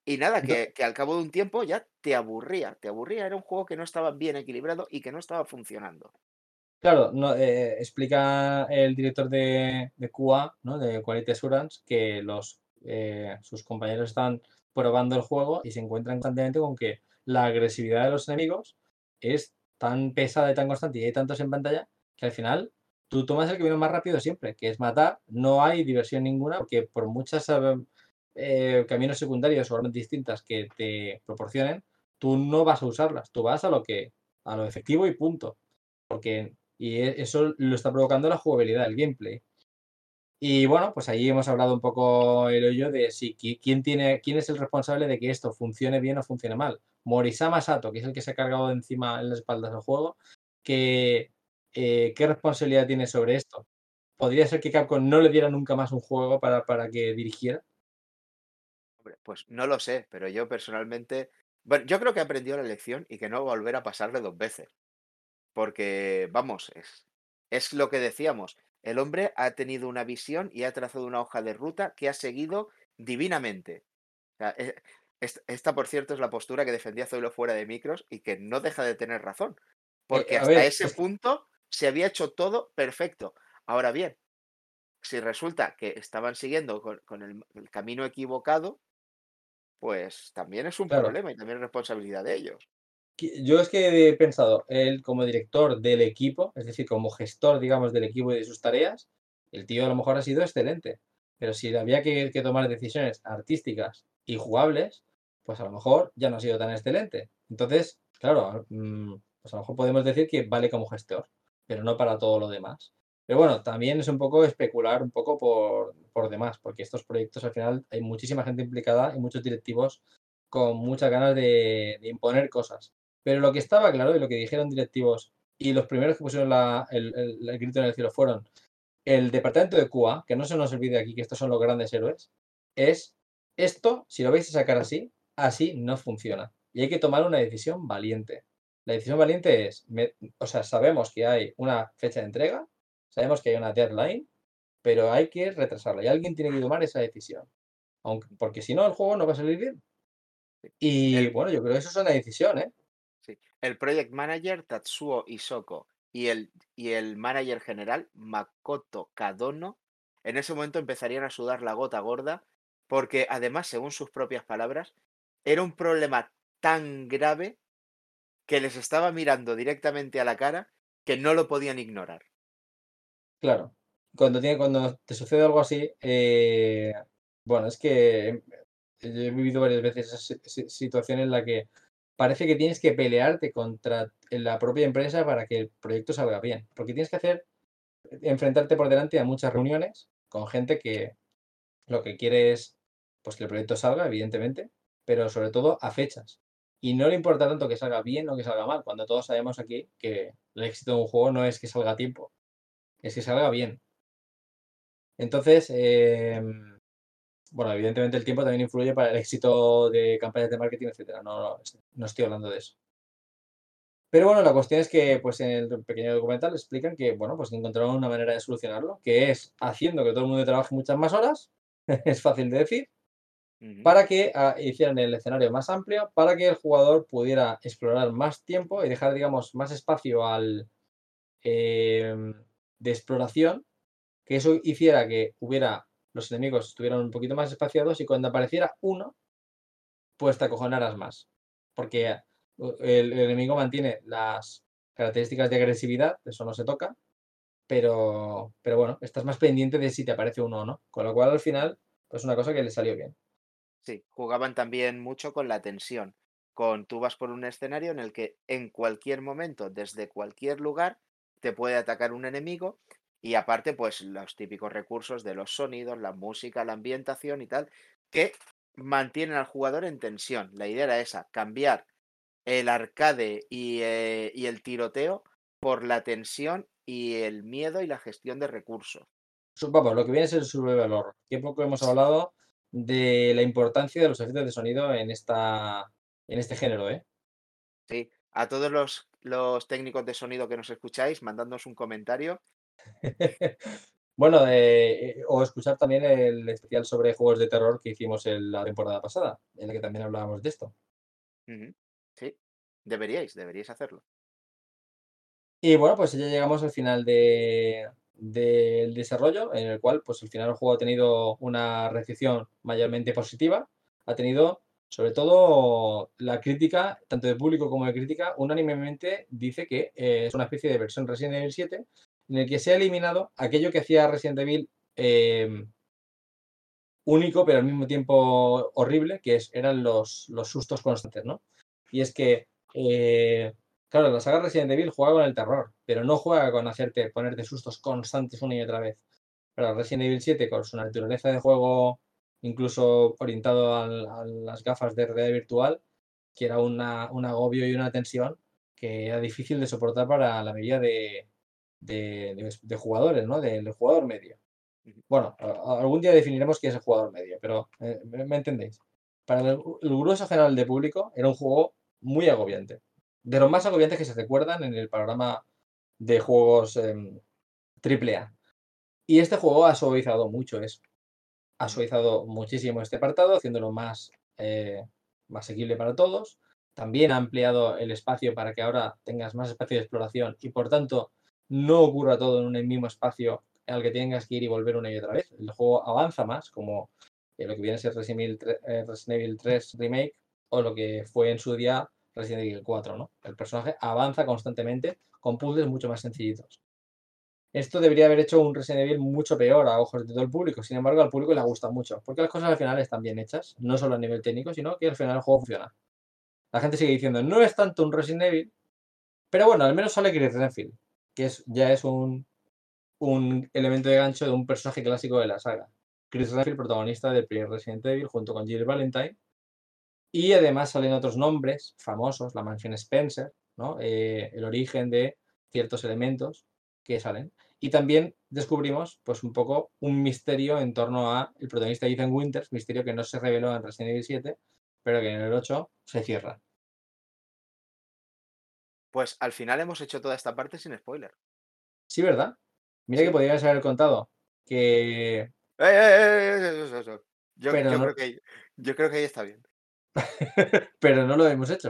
A: y nada, que al cabo de un tiempo ya te aburría, te aburría, era un juego que no estaba bien equilibrado y que no estaba funcionando.
B: Claro, no, eh, explica el director de, de QA, ¿no? de Quality Assurance, que los, eh, sus compañeros están probando el juego y se encuentran constantemente con que la agresividad de los enemigos es tan pesada y tan constante y hay tantos en pantalla que al final tú tomas el camino más rápido siempre, que es matar, no hay diversión ninguna, porque por muchos caminos secundarios o armas distintas que te proporcionen, tú no vas a usarlas, tú vas a lo que, a lo efectivo y punto. Porque, y e- eso lo está provocando la jugabilidad, el gameplay. Y bueno, pues ahí hemos hablado un poco el hoyo de si qui- quién tiene, quién es el responsable de que esto funcione bien o funcione mal. Morisama Sato, que es el que se ha cargado de encima en las espaldas del juego, que, eh, ¿qué responsabilidad tiene sobre esto? ¿Podría ser que Capcom no le diera nunca más un juego para, para que dirigiera?
A: Hombre, pues no lo sé, pero yo personalmente, bueno, yo creo que he aprendido la lección y que no va a volver a pasarle dos veces. Porque, vamos, es, es lo que decíamos. El hombre ha tenido una visión y ha trazado una hoja de ruta que ha seguido divinamente. O sea, e- est- esta, por cierto, es la postura que defendía Zoilo fuera de micros y que no deja de tener razón. Porque
B: Eh, a
A: hasta
B: ver,
A: ese
B: es
A: punto se había hecho todo perfecto. Ahora bien, si resulta que estaban siguiendo con, con el, el camino equivocado, pues también es un
B: Claro.
A: problema y también es responsabilidad de ellos.
B: Yo es que he pensado, él como director del equipo, es decir, como gestor, digamos, del equipo y de sus tareas, el tío a lo mejor ha sido excelente, pero si había que, tomar decisiones artísticas y jugables, pues a lo mejor ya no ha sido tan excelente. Entonces, claro, mm, pues a lo mejor podemos decir que vale como gestor, pero no para todo lo demás. Pero bueno, también es un poco especular un poco por, por demás, porque estos proyectos al final hay muchísima gente implicada y muchos directivos con muchas ganas de imponer cosas. Pero lo que estaba claro y lo que dijeron directivos y los primeros que pusieron la- el, el- el grito en el cielo fueron el departamento de QA, que no se nos olvide aquí que estos son los grandes héroes, es esto, si lo vais a sacar así, así no funciona. Y hay que tomar una decisión valiente. La decisión valiente es, me- o sea, sabemos que hay una fecha de entrega, sabemos que hay una deadline, pero hay que retrasarla y alguien tiene que tomar esa decisión. Aunque, porque si no, el juego no va a salir bien. Y bueno, yo creo que eso es una decisión, ¿eh?
A: El project manager Tatsuo Isoko y el, y el manager general Makoto Kadono en ese momento empezarían a sudar la gota gorda porque además, según sus propias palabras, era un problema tan grave que les estaba mirando directamente a la cara que no lo podían ignorar.
B: Claro. Cuando, tiene, cuando te sucede algo así, eh, bueno, es que yo he vivido varias veces esa si- si- situación en la que parece que tienes que pelearte contra la propia empresa para que el proyecto salga bien. Porque tienes que hacer, enfrentarte por delante a muchas reuniones con gente que lo que quiere es pues, que el proyecto salga, evidentemente, pero sobre todo a fechas. Y no le importa tanto que salga bien o que salga mal, cuando todos sabemos aquí que el éxito de un juego no es que salga a tiempo, es que salga bien. Entonces, em, bueno, evidentemente el tiempo también influye para el éxito de campañas de marketing, etcétera. No, no, no estoy hablando de eso. Pero bueno, la cuestión es que pues en el pequeño documental explican que, bueno, pues encontraron una manera de solucionarlo, que es haciendo que todo el mundo trabaje muchas más horas, es fácil de decir, para que ah, hicieran el escenario más amplio, para que el jugador pudiera explorar más tiempo y dejar, digamos, más espacio al em, de exploración, que eso hiciera que hubiera los enemigos estuvieran un poquito más espaciados y cuando apareciera uno, pues te acojonaras más. Porque uh, el, el enemigo mantiene las características de agresividad, eso no se toca, pero, pero bueno, estás más pendiente de si te aparece uno o no. Con lo cual al final, pues una cosa que le salió bien.
A: Sí, jugaban también mucho con la tensión. Con tú vas por un escenario en el que en cualquier momento, desde cualquier lugar, te puede atacar un enemigo y aparte, pues los típicos recursos de los sonidos, la música, la ambientación y tal, que mantienen al jugador en tensión. La idea era esa, cambiar el arcade y, eh, y el tiroteo por la tensión y el miedo y la gestión de recursos.
B: Vamos, lo que viene es el survival horror. Qué poco hemos hablado de la importancia de los efectos de sonido en esta en este género, ¿eh?
A: Sí, a todos los, los técnicos de sonido que nos escucháis, mandadnos un comentario.
B: Bueno, eh, eh, o escuchar también el especial sobre juegos de terror que hicimos en la temporada pasada, en el que también hablábamos de esto.
A: Sí, deberíais, deberíais hacerlo.
B: Y bueno, pues ya llegamos al final de, del desarrollo, en el cual, pues al final el juego ha tenido una recepción mayormente positiva. Ha tenido, sobre todo, la crítica, tanto de público como de crítica, unánimemente dice que eh, es una especie de versión Resident Evil 7 en el que se ha eliminado aquello que hacía Resident Evil eh, único, pero al mismo tiempo horrible, que eran los, los sustos constantes, ¿no? Y es que, eh, claro, la saga Resident Evil juega con el terror, pero no juega con hacerte, ponerte sustos constantes una y otra vez. Pero Resident Evil 7, con su naturaleza de juego, incluso orientado a las gafas de realidad virtual, que era una, un agobio y una tensión que era difícil de soportar para la mayoría de, de- de- de jugadores, ¿no? Del jugador medio. Bueno, a- a- algún día definiremos qué es el jugador medio, pero eh, me, entendéis. Para el, el grueso general de público era un juego muy agobiante. De los más agobiantes que se recuerdan en el panorama de juegos em, AAA. Y este juego ha suavizado mucho eso. Ha suavizado muchísimo este apartado, haciéndolo más, eh, más asequible para todos. También ha ampliado el espacio para que ahora tengas más espacio de exploración y por tanto no ocurra todo en un mismo espacio al que tengas que ir y volver una y otra vez. El juego avanza más, como eh, lo que viene a ser Resident Evil, 3, eh, Resident Evil 3 Remake o lo que fue en su día Resident Evil 4, ¿no? El personaje avanza constantemente con puzzles mucho más sencillitos. Esto debería haber hecho un Resident Evil mucho peor a ojos de todo el público. Sin embargo, al público le gusta mucho. Porque las cosas al final están bien hechas. No solo a nivel técnico, sino que al final el juego funciona. La gente sigue diciendo, no es tanto un Resident Evil. Pero bueno, al menos sale Chris Redfield. Que es, ya es un, un elemento de gancho de un personaje clásico de la saga. Chris Redfield, protagonista del primer Resident Evil, junto con Jill Valentine. Y además salen otros nombres famosos, la mansión Spencer, ¿no? Eh, el origen de ciertos elementos que salen. Y también descubrimos pues un poco un misterio en torno a el protagonista Ethan Winters, misterio que no se reveló en Resident Evil 7, pero que en el 8 se cierra.
A: Pues al final hemos hecho toda esta parte sin spoiler.
B: Sí, ¿verdad? Mira que podrías haber contado que...
A: ¡Eh, eh, eh, eh! Yo,
B: Pero
A: yo
B: no-
A: creo que, ahí- yo creo que ahí está bien.
B: pero no lo hemos hecho.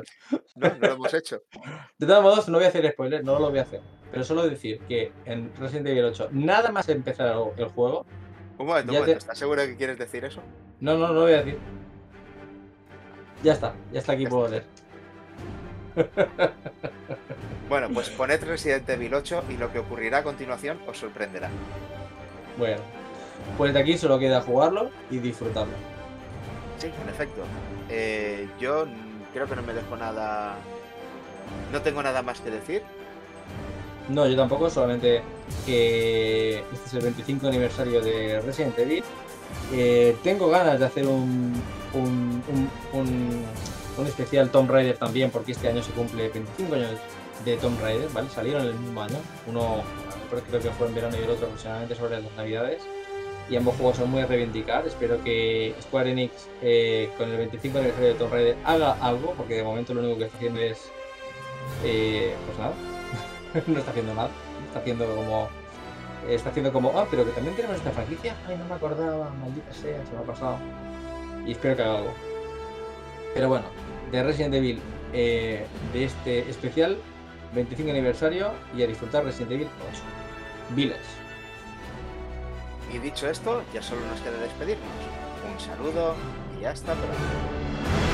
A: No, no lo hemos hecho.
B: De todos modos, no voy a hacer spoiler, no lo voy a hacer. Pero solo decir que en Resident Evil 8, nada más empezar el juego,
A: Un momento, un
B: Ya
A: momento.
B: te-
A: ¿Estás seguro que quieres decir eso?
B: no, no, no lo voy a decir. Ya está, ya está aquí
A: Ya
B: puedo
A: está.
B: leer.
A: Bueno, pues poned Resident Evil 8 y lo que ocurrirá a continuación os sorprenderá.
B: Bueno, pues de aquí solo queda jugarlo y disfrutarlo.
A: Sí, en efecto. Eh, yo creo que no me dejo nada. No tengo nada más que decir.
B: No, yo tampoco, solamente que este es el 25 aniversario de Resident Evil. Eh, tengo ganas de hacer un, un, un, un- un especial Tomb Raider también, porque este año se cumple 25 años de Tomb Raider, ¿vale? Salieron en el mismo año. Uno creo- que fue en verano y el otro aproximadamente sobre las navidades. Y ambos juegos son muy a reivindicar. Espero que Square Enix eh, con el 25 aniversario de Tomb Raider haga algo, porque de momento lo único que está haciendo es... eh, pues nada, no está haciendo nada. Está haciendo como. Está haciendo como. Ah, pero que también tenemos esta franquicia. Ay, no me acordaba, maldita sea, se me ha pasado. Y espero que haga algo. Pero bueno, de Resident Evil, eh, de este especial, 25 aniversario y a disfrutar Resident Evil 8. Village.
A: Y dicho esto, ya solo nos queda despedirnos. Un saludo y hasta pronto.